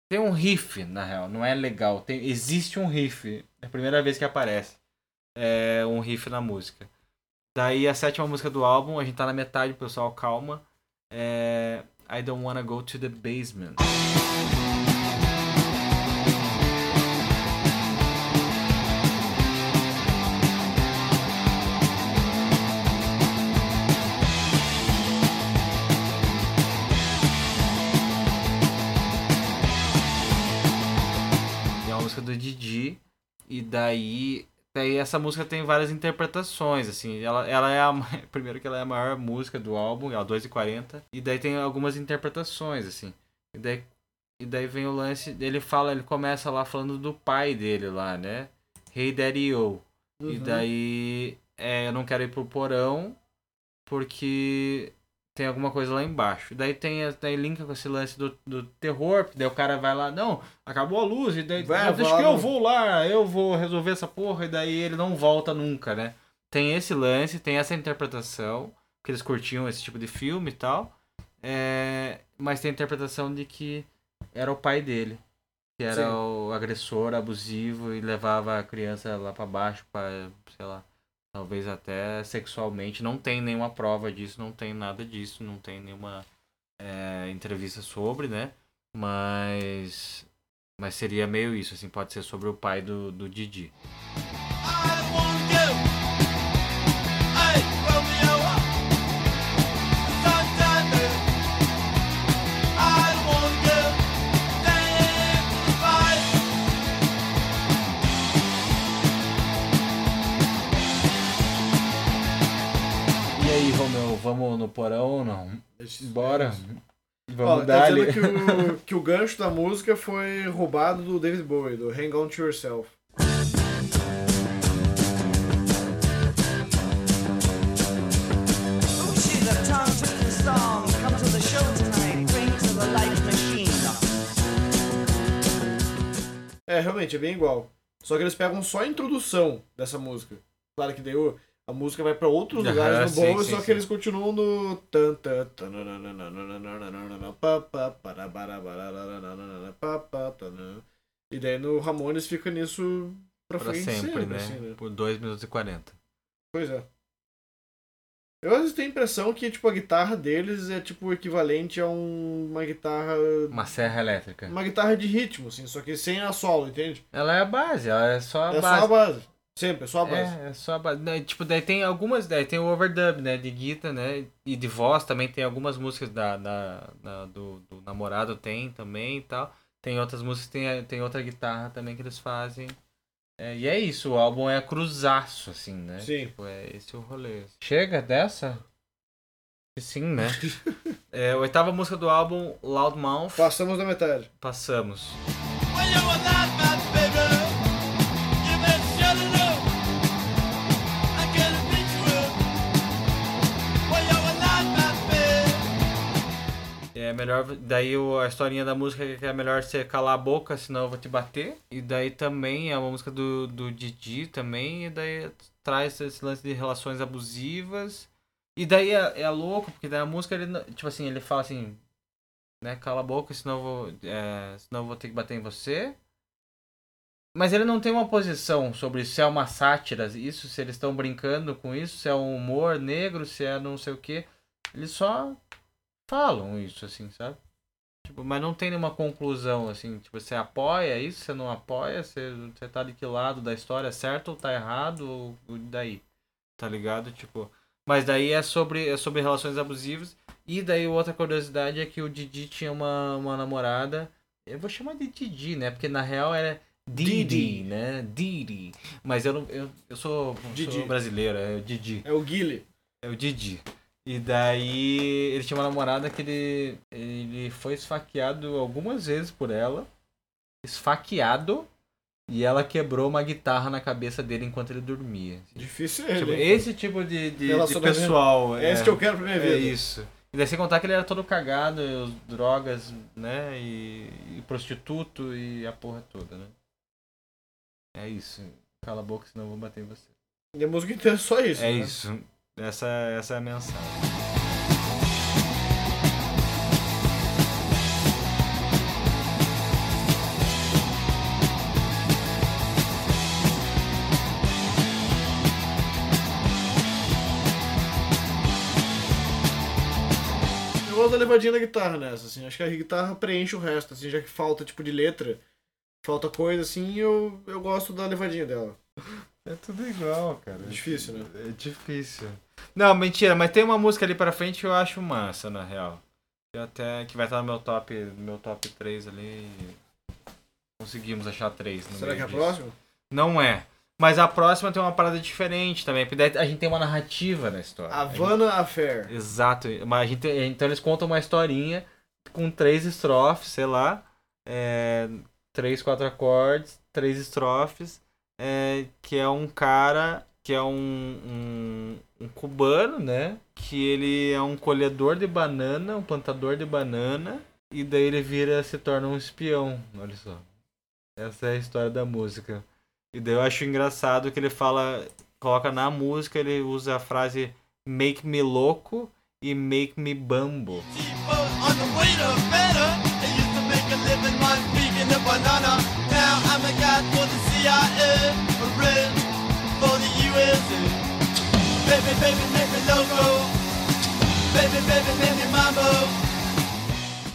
Tem um riff, na real, não é legal. Tem, existe um riff. É a primeira vez que aparece. É um riff na música. Daí a sétima música do álbum, a gente tá na metade, pessoal, calma. É I Don't Wanna Go to the Basement. Daí. Daí essa música tem várias interpretações, assim. Ela, ela é a. [laughs] Primeiro que ela é a maior música do álbum, é a 2h40. E daí tem algumas interpretações, assim. E daí, e daí vem o lance. Ele fala, ele começa lá falando do pai dele lá, né? Hey Daddy O. E
Uhum.
daí. É, eu não quero ir pro porão. Porque. Tem alguma coisa lá embaixo. Daí tem daí linka com esse lance do, do terror, porque daí o cara vai lá, não, acabou a luz, e daí
Vai,
"Não, deixa que eu vou lá, eu vou resolver essa porra, e daí ele não volta nunca, né? Tem esse lance, tem essa interpretação, que eles curtiam esse tipo de filme e tal. É, mas tem a interpretação de que era o pai dele. Que era
Sim.
o agressor abusivo e levava a criança lá pra baixo pra, sei lá, talvez até sexualmente. Não tem nenhuma prova disso, não tem nada disso, não tem nenhuma é, entrevista sobre, né? Mas. Mas seria meio isso, assim, pode ser sobre o pai do, do Didi.
I
aí, Romeu, vamos no porão ou não? Bora.
Ó,
Vamos
tá
dar
dizendo que o, que o gancho da música foi roubado do David Bowie, do Hang On To Yourself. É, realmente, é bem igual. Só que eles pegam só a introdução dessa música. Claro que daí o- a música vai pra outros
Aham,
lugares no
sim,
só
sim.
que eles continuam no... E daí no Ramones fica nisso pra,
pra
frente
sempre, né?
assim, né?
Por 2 minutos e 40.
Pois é. Eu às vezes tenho a impressão que tipo, a guitarra deles é tipo o equivalente a um- uma guitarra.
Uma serra elétrica.
Uma guitarra de ritmo, assim, só que sem a solo, entende?
Ela é a base, ela é só a
é
base.
só a base. Sempre, é só a base.
É, é só a base. Né, Tipo, daí tem algumas. Daí tem o overdub, né? De guitarra, né? E de voz também tem algumas músicas da, da, da- do, do namorado tem também e tal. Tem outras músicas, tem, tem outra guitarra também que eles fazem. É, e é isso, o álbum é cruzaço, assim, né?
Sim.
Tipo, é esse o rolê. Chega dessa? Sim, né? [laughs] é, a oitava música do álbum, Loudmouth.
Passamos da metade.
Passamos.
When
melhor. Daí o- a historinha da música é que é melhor você calar a boca, senão eu vou te bater. E daí também é uma música do, do Didi também. E daí traz esse lance de relações abusivas. E daí é, é louco, porque daí a música, ele, tipo assim, ele fala assim, né, cala a boca, senão eu vou, é, senão eu vou ter que bater em você. Mas ele não tem uma posição sobre se é uma sátira, isso, se eles estão brincando com isso, se é um humor negro, se é não sei o que. Eles só falam isso, assim, sabe? Tipo, mas não tem nenhuma conclusão, assim. Tipo, você apoia isso, você não apoia, você, você tá de que lado da história, certo ou tá errado, ou, ou daí? Tá ligado? Tipo. Mas daí é sobre, é sobre relações abusivas. E daí outra curiosidade é que o Didi tinha uma, uma namorada. Eu vou chamar de Didi, né? Porque na real era Didi,
Didi.
né? Didi. Mas eu não. Eu, eu sou,
Didi.
sou brasileiro, é o Didi.
É o Guile.
É o Didi. E daí ele tinha uma namorada que ele, ele foi esfaqueado algumas vezes por ela. Esfaqueado. E ela quebrou uma guitarra na cabeça dele enquanto ele dormia.
Difícil ele.
Tipo,
hein?
esse tipo de, de, de pessoal.
É esse que eu quero pra minha vida.
É isso. E daí sem contar que ele era todo cagado, drogas, né? E, e prostituto e a porra toda, né? É isso. Cala a boca, senão eu vou bater em você.
E a música inteira é só isso.
É
né?
isso. Essa, essa é a mensagem.
Gosto da levadinha da guitarra nessa, assim. Acho que a guitarra preenche o resto, assim, já que falta tipo de letra, falta coisa assim, eu, eu gosto da levadinha dela.
É tudo igual, cara.
É difícil, né?
É difícil. Não, mentira, mas tem uma música ali pra frente que eu acho massa, na real. Que até que vai estar no meu top, no meu top 3 ali. Conseguimos achar três.
Será que é a
disso.
próxima?
Não é. Mas a próxima tem uma parada diferente também. Porque a gente tem uma narrativa na história. A gente-
Havana Affair.
Exato. Mas a gente, então eles contam uma historinha com três estrofes, sei lá. É, três, quatro acordes, três estrofes. É, que é um cara que é um, um, um cubano, né? Que ele é um colhedor de banana, um plantador de banana, e daí ele vira, se torna um espião, olha só. Essa é a história da música. E daí eu acho engraçado que ele fala, coloca na música, ele usa a frase make me louco e make me bambo.
CIA, a red for the USA. Baby, baby, loco. Baby, baby, me mambo.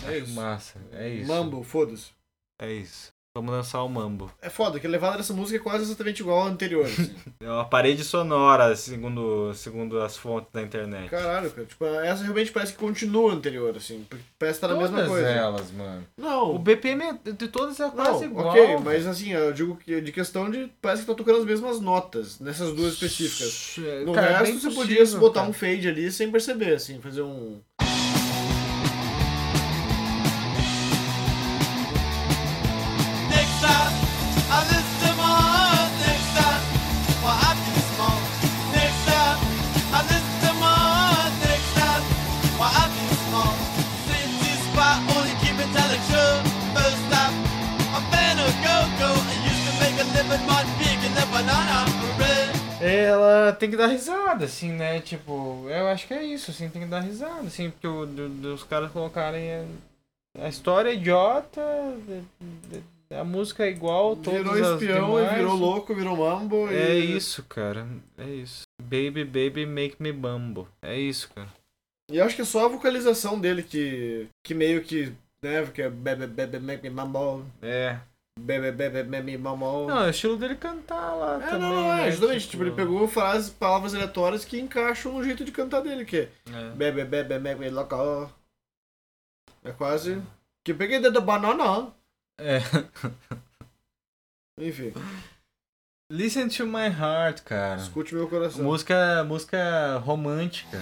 É.
Massa, é isso.
Mambo, foda-se.
É isso. Vamos lançar o mambo.
É foda, que a levada dessa música é quase exatamente igual à anterior. Assim. [laughs]
É uma parede sonora, segundo, segundo as fontes da internet.
Caralho, cara. Tipo, essa realmente parece que continua a anterior, assim. Parece que tá na mesma
Todas
coisa.
elas, mano.
Não.
O BPM é- de todas é quase
Não,
igual.
ok, mas assim, eu digo que de questão de. Parece que tá tocando as mesmas notas nessas duas específicas. No
Cara,
resto,
bem
você
possível,
podia botar
cara.
um fade ali sem perceber, assim, fazer um.
Ela tem que dar risada, assim, né? Tipo, eu acho que é isso, assim, tem que dar risada, assim, porque o, do- dos caras colocarem a, a história é idiota, a música é igual, todas
Virou espião
demais.
e virou louco, virou mambo.
É
e...
isso, cara, é isso. Baby, baby, make me bambo. É isso, cara.
E eu acho que é só a vocalização dele que, que meio que, né, que é bebe, bebe, make me mambo,
É.
bebe, bebe, make me mambo.
Não, é o estilo dele cantar lá
É,
também.
não, não, é,
né?
justamente, tipo, ele pegou frases, palavras aleatórias que encaixam no jeito de cantar dele, que é
É.
bebe, bebe, make me louco. É quase... Que eu peguei da banana.
É. [laughs]
Enfim,
Listen to my heart, cara.
escute meu coração.
Música, música romântica.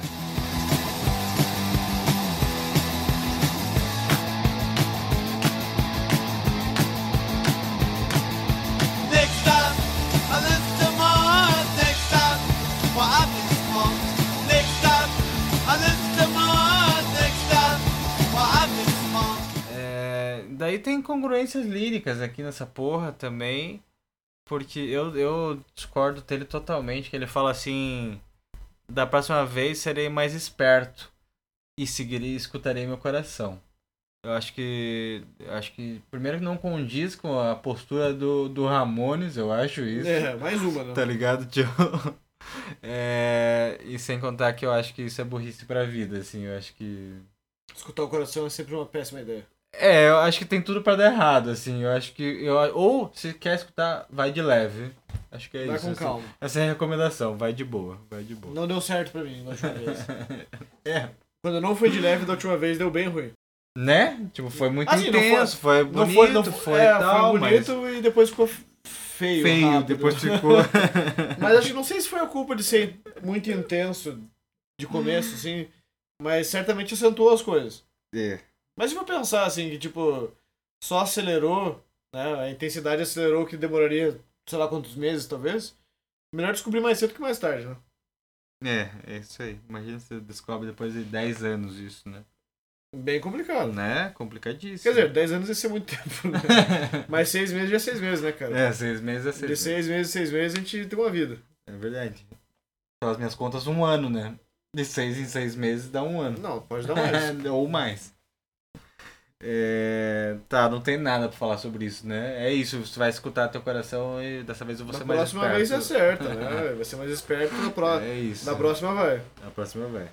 Tem congruências líricas aqui nessa porra também. Porque eu, eu discordo dele totalmente, que ele fala assim. Da próxima vez serei mais esperto. E seguirei escutarei meu coração. Eu acho que. eu Acho que. Primeiro que não condiz com a postura do, do Ramones, eu acho isso.
É, mais uma, né?
Tá ligado, tio? [laughs] É, e sem contar que eu acho que isso é burrice pra vida, assim. Eu acho que.
Escutar o coração é sempre uma péssima ideia.
É, eu acho que tem tudo pra dar errado, assim. Eu acho que. Eu, ou, se quer escutar, vai de leve. Acho que é
Vai
isso.
com
assim.
calma.
Essa é a recomendação, vai de boa, vai de boa.
Não deu certo pra mim da última vez. [laughs]
É.
Quando não foi de leve da última vez, deu bem ruim.
Né? Tipo, foi muito
Assim, não
intenso, foi,
Não
bonito,
foi, não
foi,
é,
tal,
foi bonito e depois ficou
mas
feio.
feio,
rápido.
depois [laughs] ficou...
Mas acho que não sei se foi a culpa de ser muito intenso de começo, assim, mas certamente acentuou as coisas.
É.
Mas se for pensar, assim, que tipo, só acelerou, né? A intensidade acelerou que demoraria, sei lá quantos meses, talvez. Melhor descobrir mais cedo que mais tarde, né?
É, é isso aí. Imagina se você descobre depois de 10 anos isso, né?
Bem complicado.
Né? Complicadíssimo.
Quer dizer, 10 anos ia ser muito tempo, né? [laughs] Mas 6 meses já é 6 meses, né, cara?
é, seis meses é seis
De
meses.
6 meses, 6 meses a gente tem uma vida.
É verdade. Pelas minhas contas, um ano, né? De seis em seis meses dá um ano.
Não, pode dar mais. [laughs]
Ou mais. É, Tá, não tem nada pra falar sobre isso, né? É isso, você vai escutar teu coração e dessa vez eu vou
Na
ser mais
próxima
esperto.
vez acerta, né? Vai ser mais esperto na próxima.
É isso.
Na próxima vai.
Na próxima vai.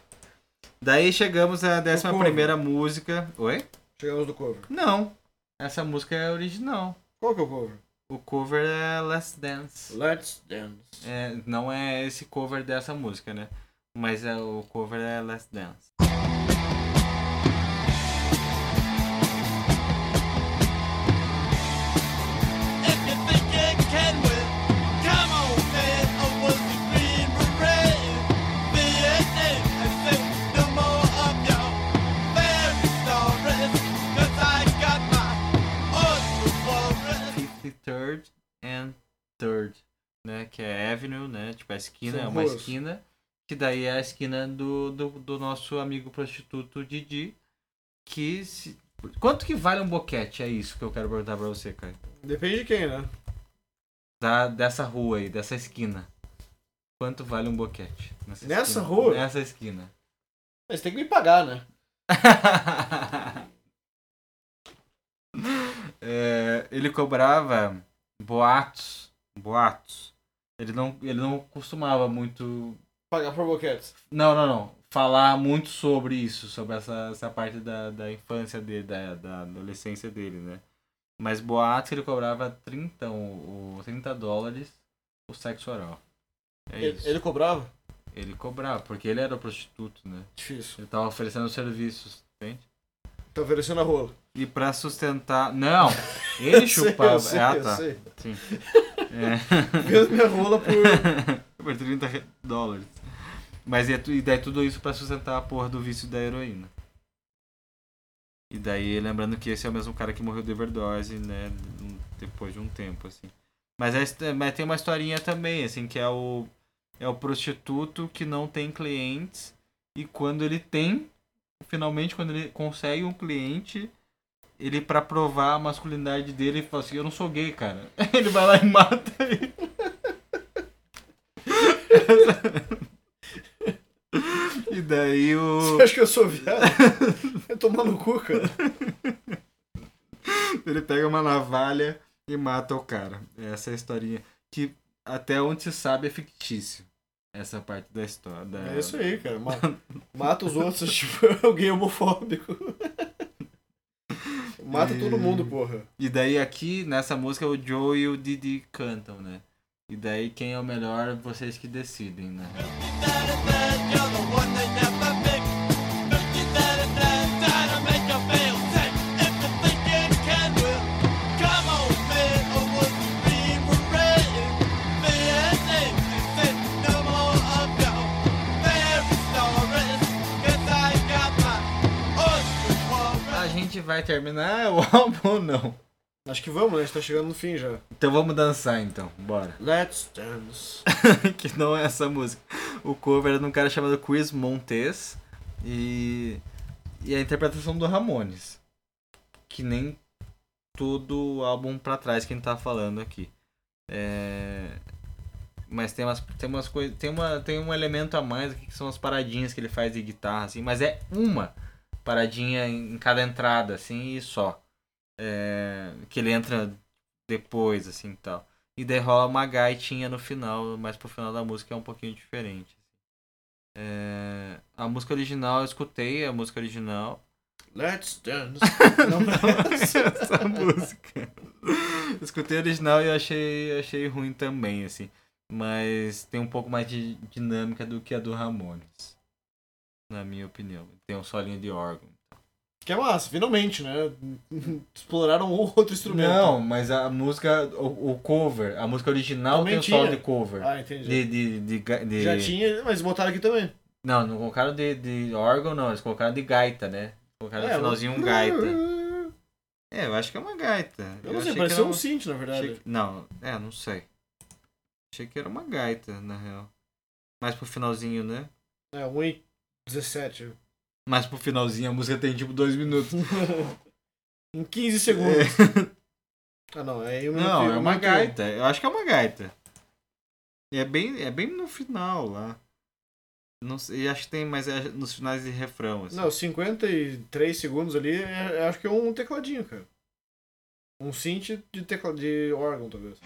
Daí chegamos à décima primeira música. Oi?
Chegamos no cover.
Não. Essa música é original.
Qual que é o cover?
O cover é Last Dance.
Let's Dance.
É, não é esse cover dessa música, né? Mas é, o cover é Last Dance. And 3rd. né? Que é Avenue, né? Tipo, a esquina, é uma
ruas.
esquina. Que daí é a esquina do, do, do nosso amigo prostituto Didi. Que se... Quanto que vale um boquete? É isso que eu quero perguntar pra você, Caio.
Depende de quem, né?
Da, dessa rua aí, dessa esquina. Quanto vale um boquete?
Nessa
esquina?
rua?
Nessa esquina.
Mas tem que me pagar, né? [laughs]
É, ele cobrava boatos. Boatos. Ele não, ele não costumava muito.
Pagar por boquetes.
Não, não, não. Falar muito sobre isso, sobre essa, essa parte da, da infância dele, da, da adolescência dele, né? Mas boatos ele cobrava 30, o, o 30 dólares o sexo oral. É
Ele,
isso.
ele cobrava?
Ele cobrava, porque ele era prostituto, né?
Difícil.
Ele tava oferecendo serviços, entende?
Tá oferecendo a rola.
E pra sustentar. Não! [laughs] Ele chupava.
sei,
ah,
eu
tá.
sei.
Sim. [laughs] É.
Vendo minha rola por. [laughs]
Por 30 re- dólares. Mas é, e daí tudo isso pra sustentar a porra do vício da heroína. E daí, lembrando que esse é o mesmo cara que morreu de overdose, né? Depois de um tempo, assim. Mas, é mas tem uma historinha também, assim, que é o. É o prostituto que não tem clientes. E quando ele tem, finalmente, quando ele consegue um cliente, ele, pra provar a masculinidade dele, ele fala assim: Eu não sou gay, cara. [laughs] Ele vai lá e mata ele. [laughs] E daí o.
Você acha que eu sou viado? Vai tomar no cu, cara.
Ele pega uma navalha e mata o cara. Essa é a historinha. Que até onde se sabe é fictício. Essa parte da história. Da...
É isso aí, cara. Ma- Mata os outros, [laughs] tipo, alguém homofóbico. Mata
E-
todo mundo, porra.
E daí aqui, nessa música, o Joe e o Didi cantam, né? E daí quem é o melhor, vocês que decidem, né? Vai terminar o [laughs] álbum ou não?
Acho que vamos, né? A gente tá chegando no fim já.
Então vamos dançar então, bora. [laughs]
Let's dance. [laughs]
que não é essa música. O cover é de um cara chamado Chris Montes e, e a interpretação do Ramones. Que nem todo o álbum pra trás que a gente tá falando aqui. É, Mas tem umas, tem umas coisas. Tem, uma, tem um elemento a mais aqui que são as paradinhas que ele faz de guitarra, assim, mas é uma paradinha em cada entrada, assim, e só. É, Que ele entra depois, assim e tal. E daí rola uma gaitinha no final, mas pro final da música é um pouquinho diferente. É, A música original, eu escutei a música original.
Let's dance. [laughs]
Não, essa música. Escutei a original e achei, achei ruim também, assim. Mas tem um pouco mais de dinâmica do que a do Ramones. Na minha opinião. Tem um solinho de órgão.
Que é massa, finalmente, né? [laughs] Exploraram um outro instrumento.
Não, mas a música, o, o cover, a música original
Também
tem o solo
tinha.
de cover.
Ah, entendi.
De, de, de, ga- de-
Já tinha, mas botaram aqui também.
Não, não colocaram de, de órgão, não. Eles colocaram de gaita, né? Colocaram
É,
no finalzinho um gaita. [laughs] É, eu acho que é uma gaita.
Eu não sei, parecia
era
um synth, na verdade.
achei Não, é, não sei. Achei que era uma gaita, na real. Mais pro finalzinho, né?
É, 1 e 17.
Mais pro finalzinho, a música tem tipo dois minutos. [laughs]
em 15 segundos. [laughs] Ah, não, é um
Não, é
um
uma gaita. Eu acho que é uma gaita. E é bem, é bem no final lá. Não sei, acho que tem mais é nos finais de refrão. Assim.
Não, 53 segundos ali, é- é- acho que é um tecladinho, cara. Um synth de, tecla, de órgão, talvez.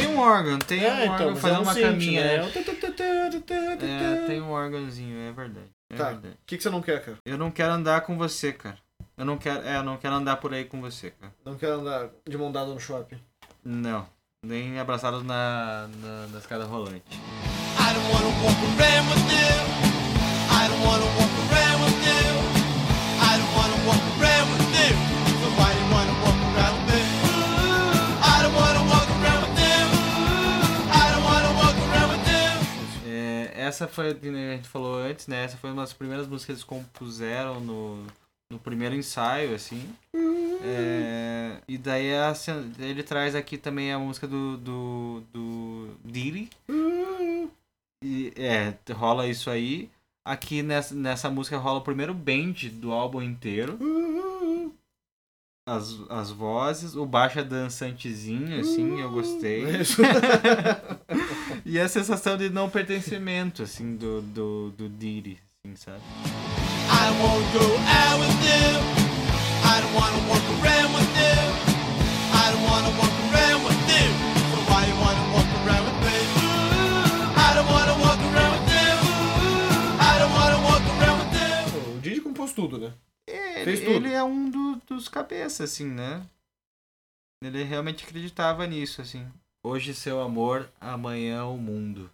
Tem um órgão, tem
É,
um
então,
órgão fazendo
é um
uma
synth,
caminha.
né? É
tem um órgãozinho, é verdade. É
Tá.
verdade.
O que, que você não quer, cara?
Eu não quero andar com você, cara. Eu não quero, é, eu não quero andar por aí com você, cara.
Não quer andar de mão dada no shopping.
Não, nem abraçados na, na, na escada rolante.
I don't wanna walk around with you. I don't wanna
essa foi, a gente falou antes, né? Essa foi uma das primeiras músicas que eles compuseram no, no primeiro ensaio, assim. É, e daí a ele traz aqui também a música do, do, do. E, é, rola isso aí. Aqui nessa, nessa música rola o primeiro band do álbum inteiro. As, as vozes, o baixo é dançantezinho, assim, eu gostei.
Isso. [laughs]
e a sensação de não pertencimento, assim, do, do, do Diddy, assim, sabe?
I won't go out with them. I don't wanna walk around with them. I don't wanna walk around with them. So why you wanna walk around with me? I don't wanna walk around with them. I don't wanna walk around with them.
O Didi compôs tudo, né? Fez
ele,
tudo.
ele é um do- dos cabeças, assim, né? Ele realmente acreditava nisso, assim. Hoje seu amor, amanhã o mundo.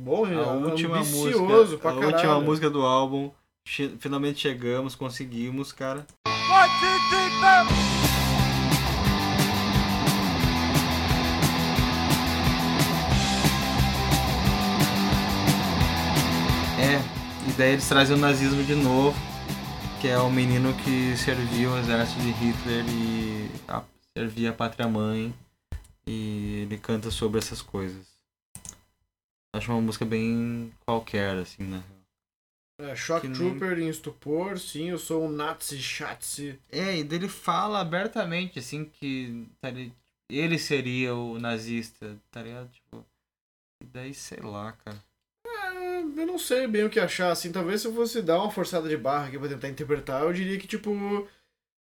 Bom,
A
é
última música,
pra
a
caralho.
última música do álbum. che- finalmente chegamos, conseguimos, cara.
One, two, three, four.
É, e daí eles trazem o nazismo de novo, que é o menino que servia o exército de Hitler e a- servia a pátria mãe. E ele canta sobre essas coisas. Acho uma música bem qualquer, assim, né?
É, Shock
Que nem-
Trooper em estupor, sim, eu sou um Nazi Schatzi.
É, e dele fala abertamente, assim, que tá ele seria o nazista, tá ligado? Tipo, e daí, sei lá, cara.
Eu não sei bem o que achar, assim, talvez se eu fosse dar uma forçada de barra aqui pra tentar interpretar, eu diria que, tipo,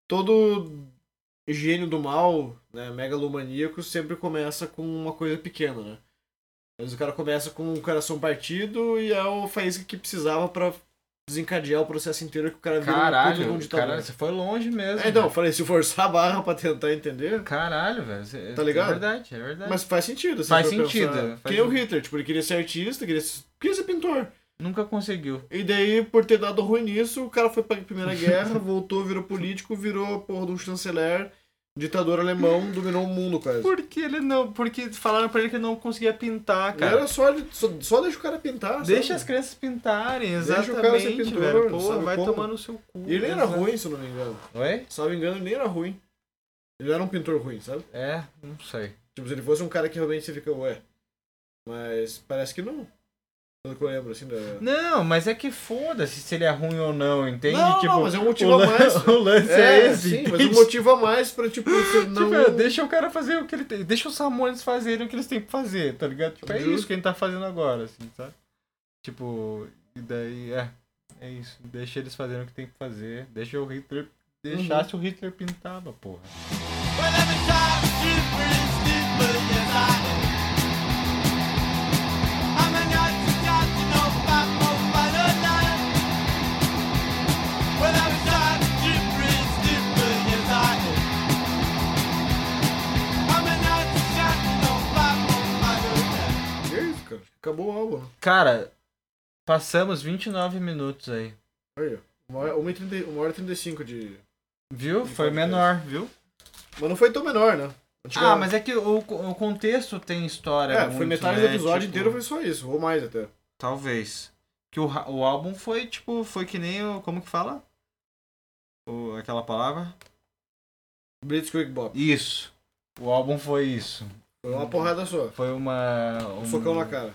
todo gênio do mal, né, megalomaníaco, sempre começa com uma coisa pequena, né? Vezes o cara começa com um coração partido e é a faísca que precisava pra desencadear o processo inteiro que o cara vira de um
Caralho,
ditador.
caralho, você foi longe mesmo.
É, então, eu falei, se forçar a barra pra tentar entender,
Caralho, velho. cê-
Tá ligado?
É verdade, é verdade.
mas faz sentido. se
Faz sentido,
pensar.
faz
Que o. Hitler, tipo, ele queria ser artista, queria ser, queria ser pintor.
Nunca conseguiu.
E daí, por ter dado ruim nisso, o cara foi pra Primeira Guerra, [laughs] voltou, virou político, virou a porra de um chanceler, ditador alemão, dominou o mundo quase.
Porque ele não. Porque falaram pra ele que não conseguia pintar, cara.
Era só, só, só deixa o cara pintar,
Deixa
sabe?
as crianças pintarem,
Deixa o
exatamente,
cara ser pintor,
velho. Pô, vai
como?
tomar no seu cu.
E ele nem era ruim, se eu não me engano.
Oi?
Se não me engano, ele nem era ruim. Ele era um pintor ruim, sabe?
É, não sei.
Tipo, se ele fosse um cara que realmente você fica, ué. Mas parece que não. Pelo que eu lembro, assim, da...
Não, mas é que foda-se se ele é ruim ou não, entende?
Não,
tipo,
não, mas é um motivo a mais. [laughs]
O lance é, esse.
sim, mas
entende?
um motivo a mais pra, tipo, [laughs] você não...
Tipo, é, deixa o cara fazer o que ele tem. Deixa os Ramones fazerem o que eles têm que fazer, tá ligado? Tipo, é
Justo.
isso que a gente tá fazendo agora, assim, sabe? Tipo, e daí, é. É isso. Deixa eles fazerem o que tem que fazer. Deixa o Hitler. Deixasse o Hitler pintava, porra.
Well,
cara. Acabou o álbum.
Cara, passamos 29 minutos aí.
Aí, ó. Uma hora, uma e trinta- uma hora e 35 de...
Viu?
De
Foi menor, viu?
Mas não foi tão menor, né?
Ah, mas é que o, o contexto tem história.
É,
muito,
foi metade
né?
do episódio
Tipo,
inteiro foi só isso, ou mais até.
Talvez. Que o, o álbum foi, tipo, foi que nem o. Como que fala? O, aquela palavra?
Blitzkrieg Bop.
Isso. O álbum foi isso.
Foi uma porrada só.
Foi uma.
Um socão na cara.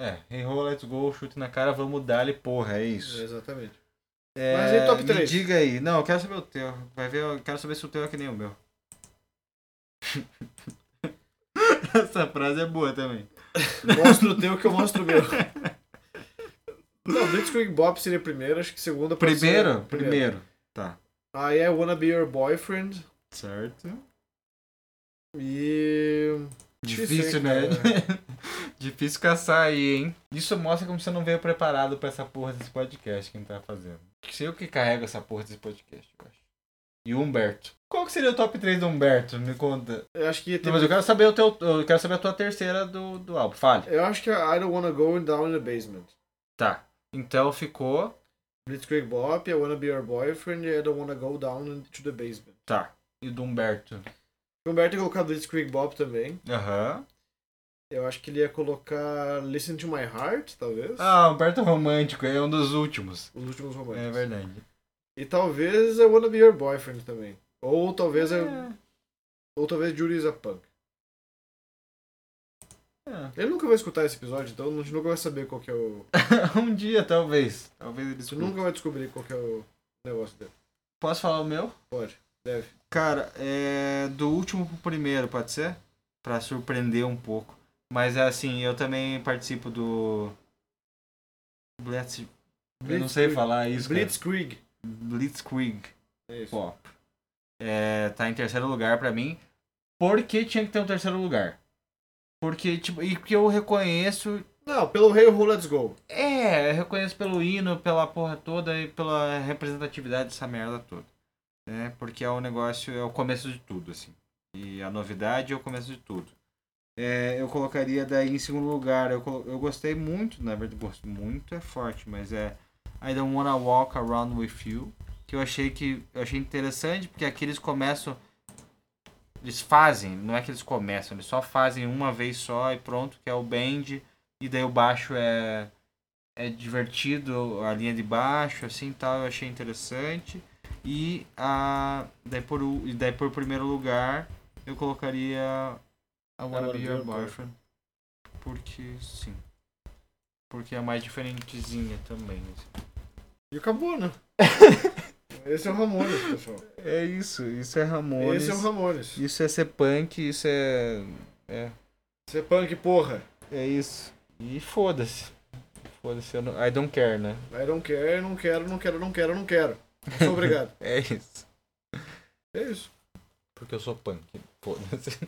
É, hey ho, let's go, chute na cara, vamos dar-lhe, porra, é
É,
isso.
exatamente.
É,
Mas e top
Me
três?
diga aí. Não, eu quero saber o teu. Vai ver, eu quero saber se o teu é que nem o meu. [laughs] Essa frase é boa também.
Mostra o teu que eu mostro o meu. Não, Blitzkrieg Bop seria primeiro, acho que segunda ser-
Primeiro? Primeiro. Tá.
Aí é Wanna Be Your Boyfriend.
Certo.
E.
Difícil,
hein,
né? [laughs] Difícil caçar aí, hein? Isso mostra como você não veio preparado pra essa porra desse podcast que a gente tá fazendo. Sei eu que carrego essa porra desse podcast, eu acho. E o Humberto. Qual que seria o top 3 do Humberto? Me conta.
Eu acho que
Não,
tem...
mas eu quero saber o teu. Eu quero saber a tua terceira do, do álbum. Fale.
Eu acho que é I Don't Wanna Go Down in the Basement.
Tá. Então ficou.
Blitzkrieg Bop, I Wanna Be Your Boyfriend I Don't Wanna Go Down into the Basement.
Tá. E do Humberto.
O Humberto ia colocar Blitzkrieg Bop também.
Aham.
Eu acho que ele ia colocar Listen to My Heart, talvez.
Ah, Humberto Romântico, é um dos últimos.
Os últimos românticos.
É verdade.
E talvez I Wanna Be Your Boyfriend também. Ou talvez é. Ou talvez Judy is a Punk.
É.
Ele nunca vai escutar esse episódio, então a gente nunca vai saber qual que é o. [laughs]
um dia, talvez. Talvez ele escute.
nunca vai descobrir qual que é o negócio dele.
Posso falar o meu?
Pode, deve.
Cara, é do último pro primeiro, pode ser? Pra surpreender um pouco. Mas é assim, eu também participo do. Blitz... Eu não sei
Blitzkrieg.
falar isso. cara.
Blitzkrieg.
Blitzkrieg
É isso.
Pop. É, tá em terceiro lugar pra mim. Por que tinha que ter um terceiro lugar? Porque, tipo, e porque eu reconheço.
Não, pelo Hey Ho Let's Go.
É, eu reconheço pelo hino, pela porra toda e pela representatividade dessa merda toda. Né? Porque é o negócio, é o começo de tudo, assim. E a novidade é o começo de tudo. É, eu colocaria daí em segundo lugar. Eu, eu gostei muito, na verdade, gosto muito é forte, mas é I Don't Wanna Walk Around With You. Que eu achei que. Eu achei interessante, porque aqui eles começam. Eles fazem, não é que eles começam, eles só fazem uma vez só e pronto, que é o bend. E daí o baixo é. É divertido, a linha de baixo, assim tal, eu achei interessante. E a. Daí por, e daí por primeiro lugar eu colocaria I Wanna Be Your Boyfriend. Porque sim. Porque é mais diferentezinha também. assim.
E acabou, né? [laughs] Esse é o Ramones, pessoal.
É isso, isso é Ramones.
Esse é o Ramones.
Isso é ser punk, isso é. É,
é punk, porra.
é isso. E foda-se. Foda-se, eu não, I don't care, né?
I don't care, não quero, não quero, não quero, não quero. Muito obrigado. [laughs]
É isso.
É isso.
Porque eu sou punk. Foda-se.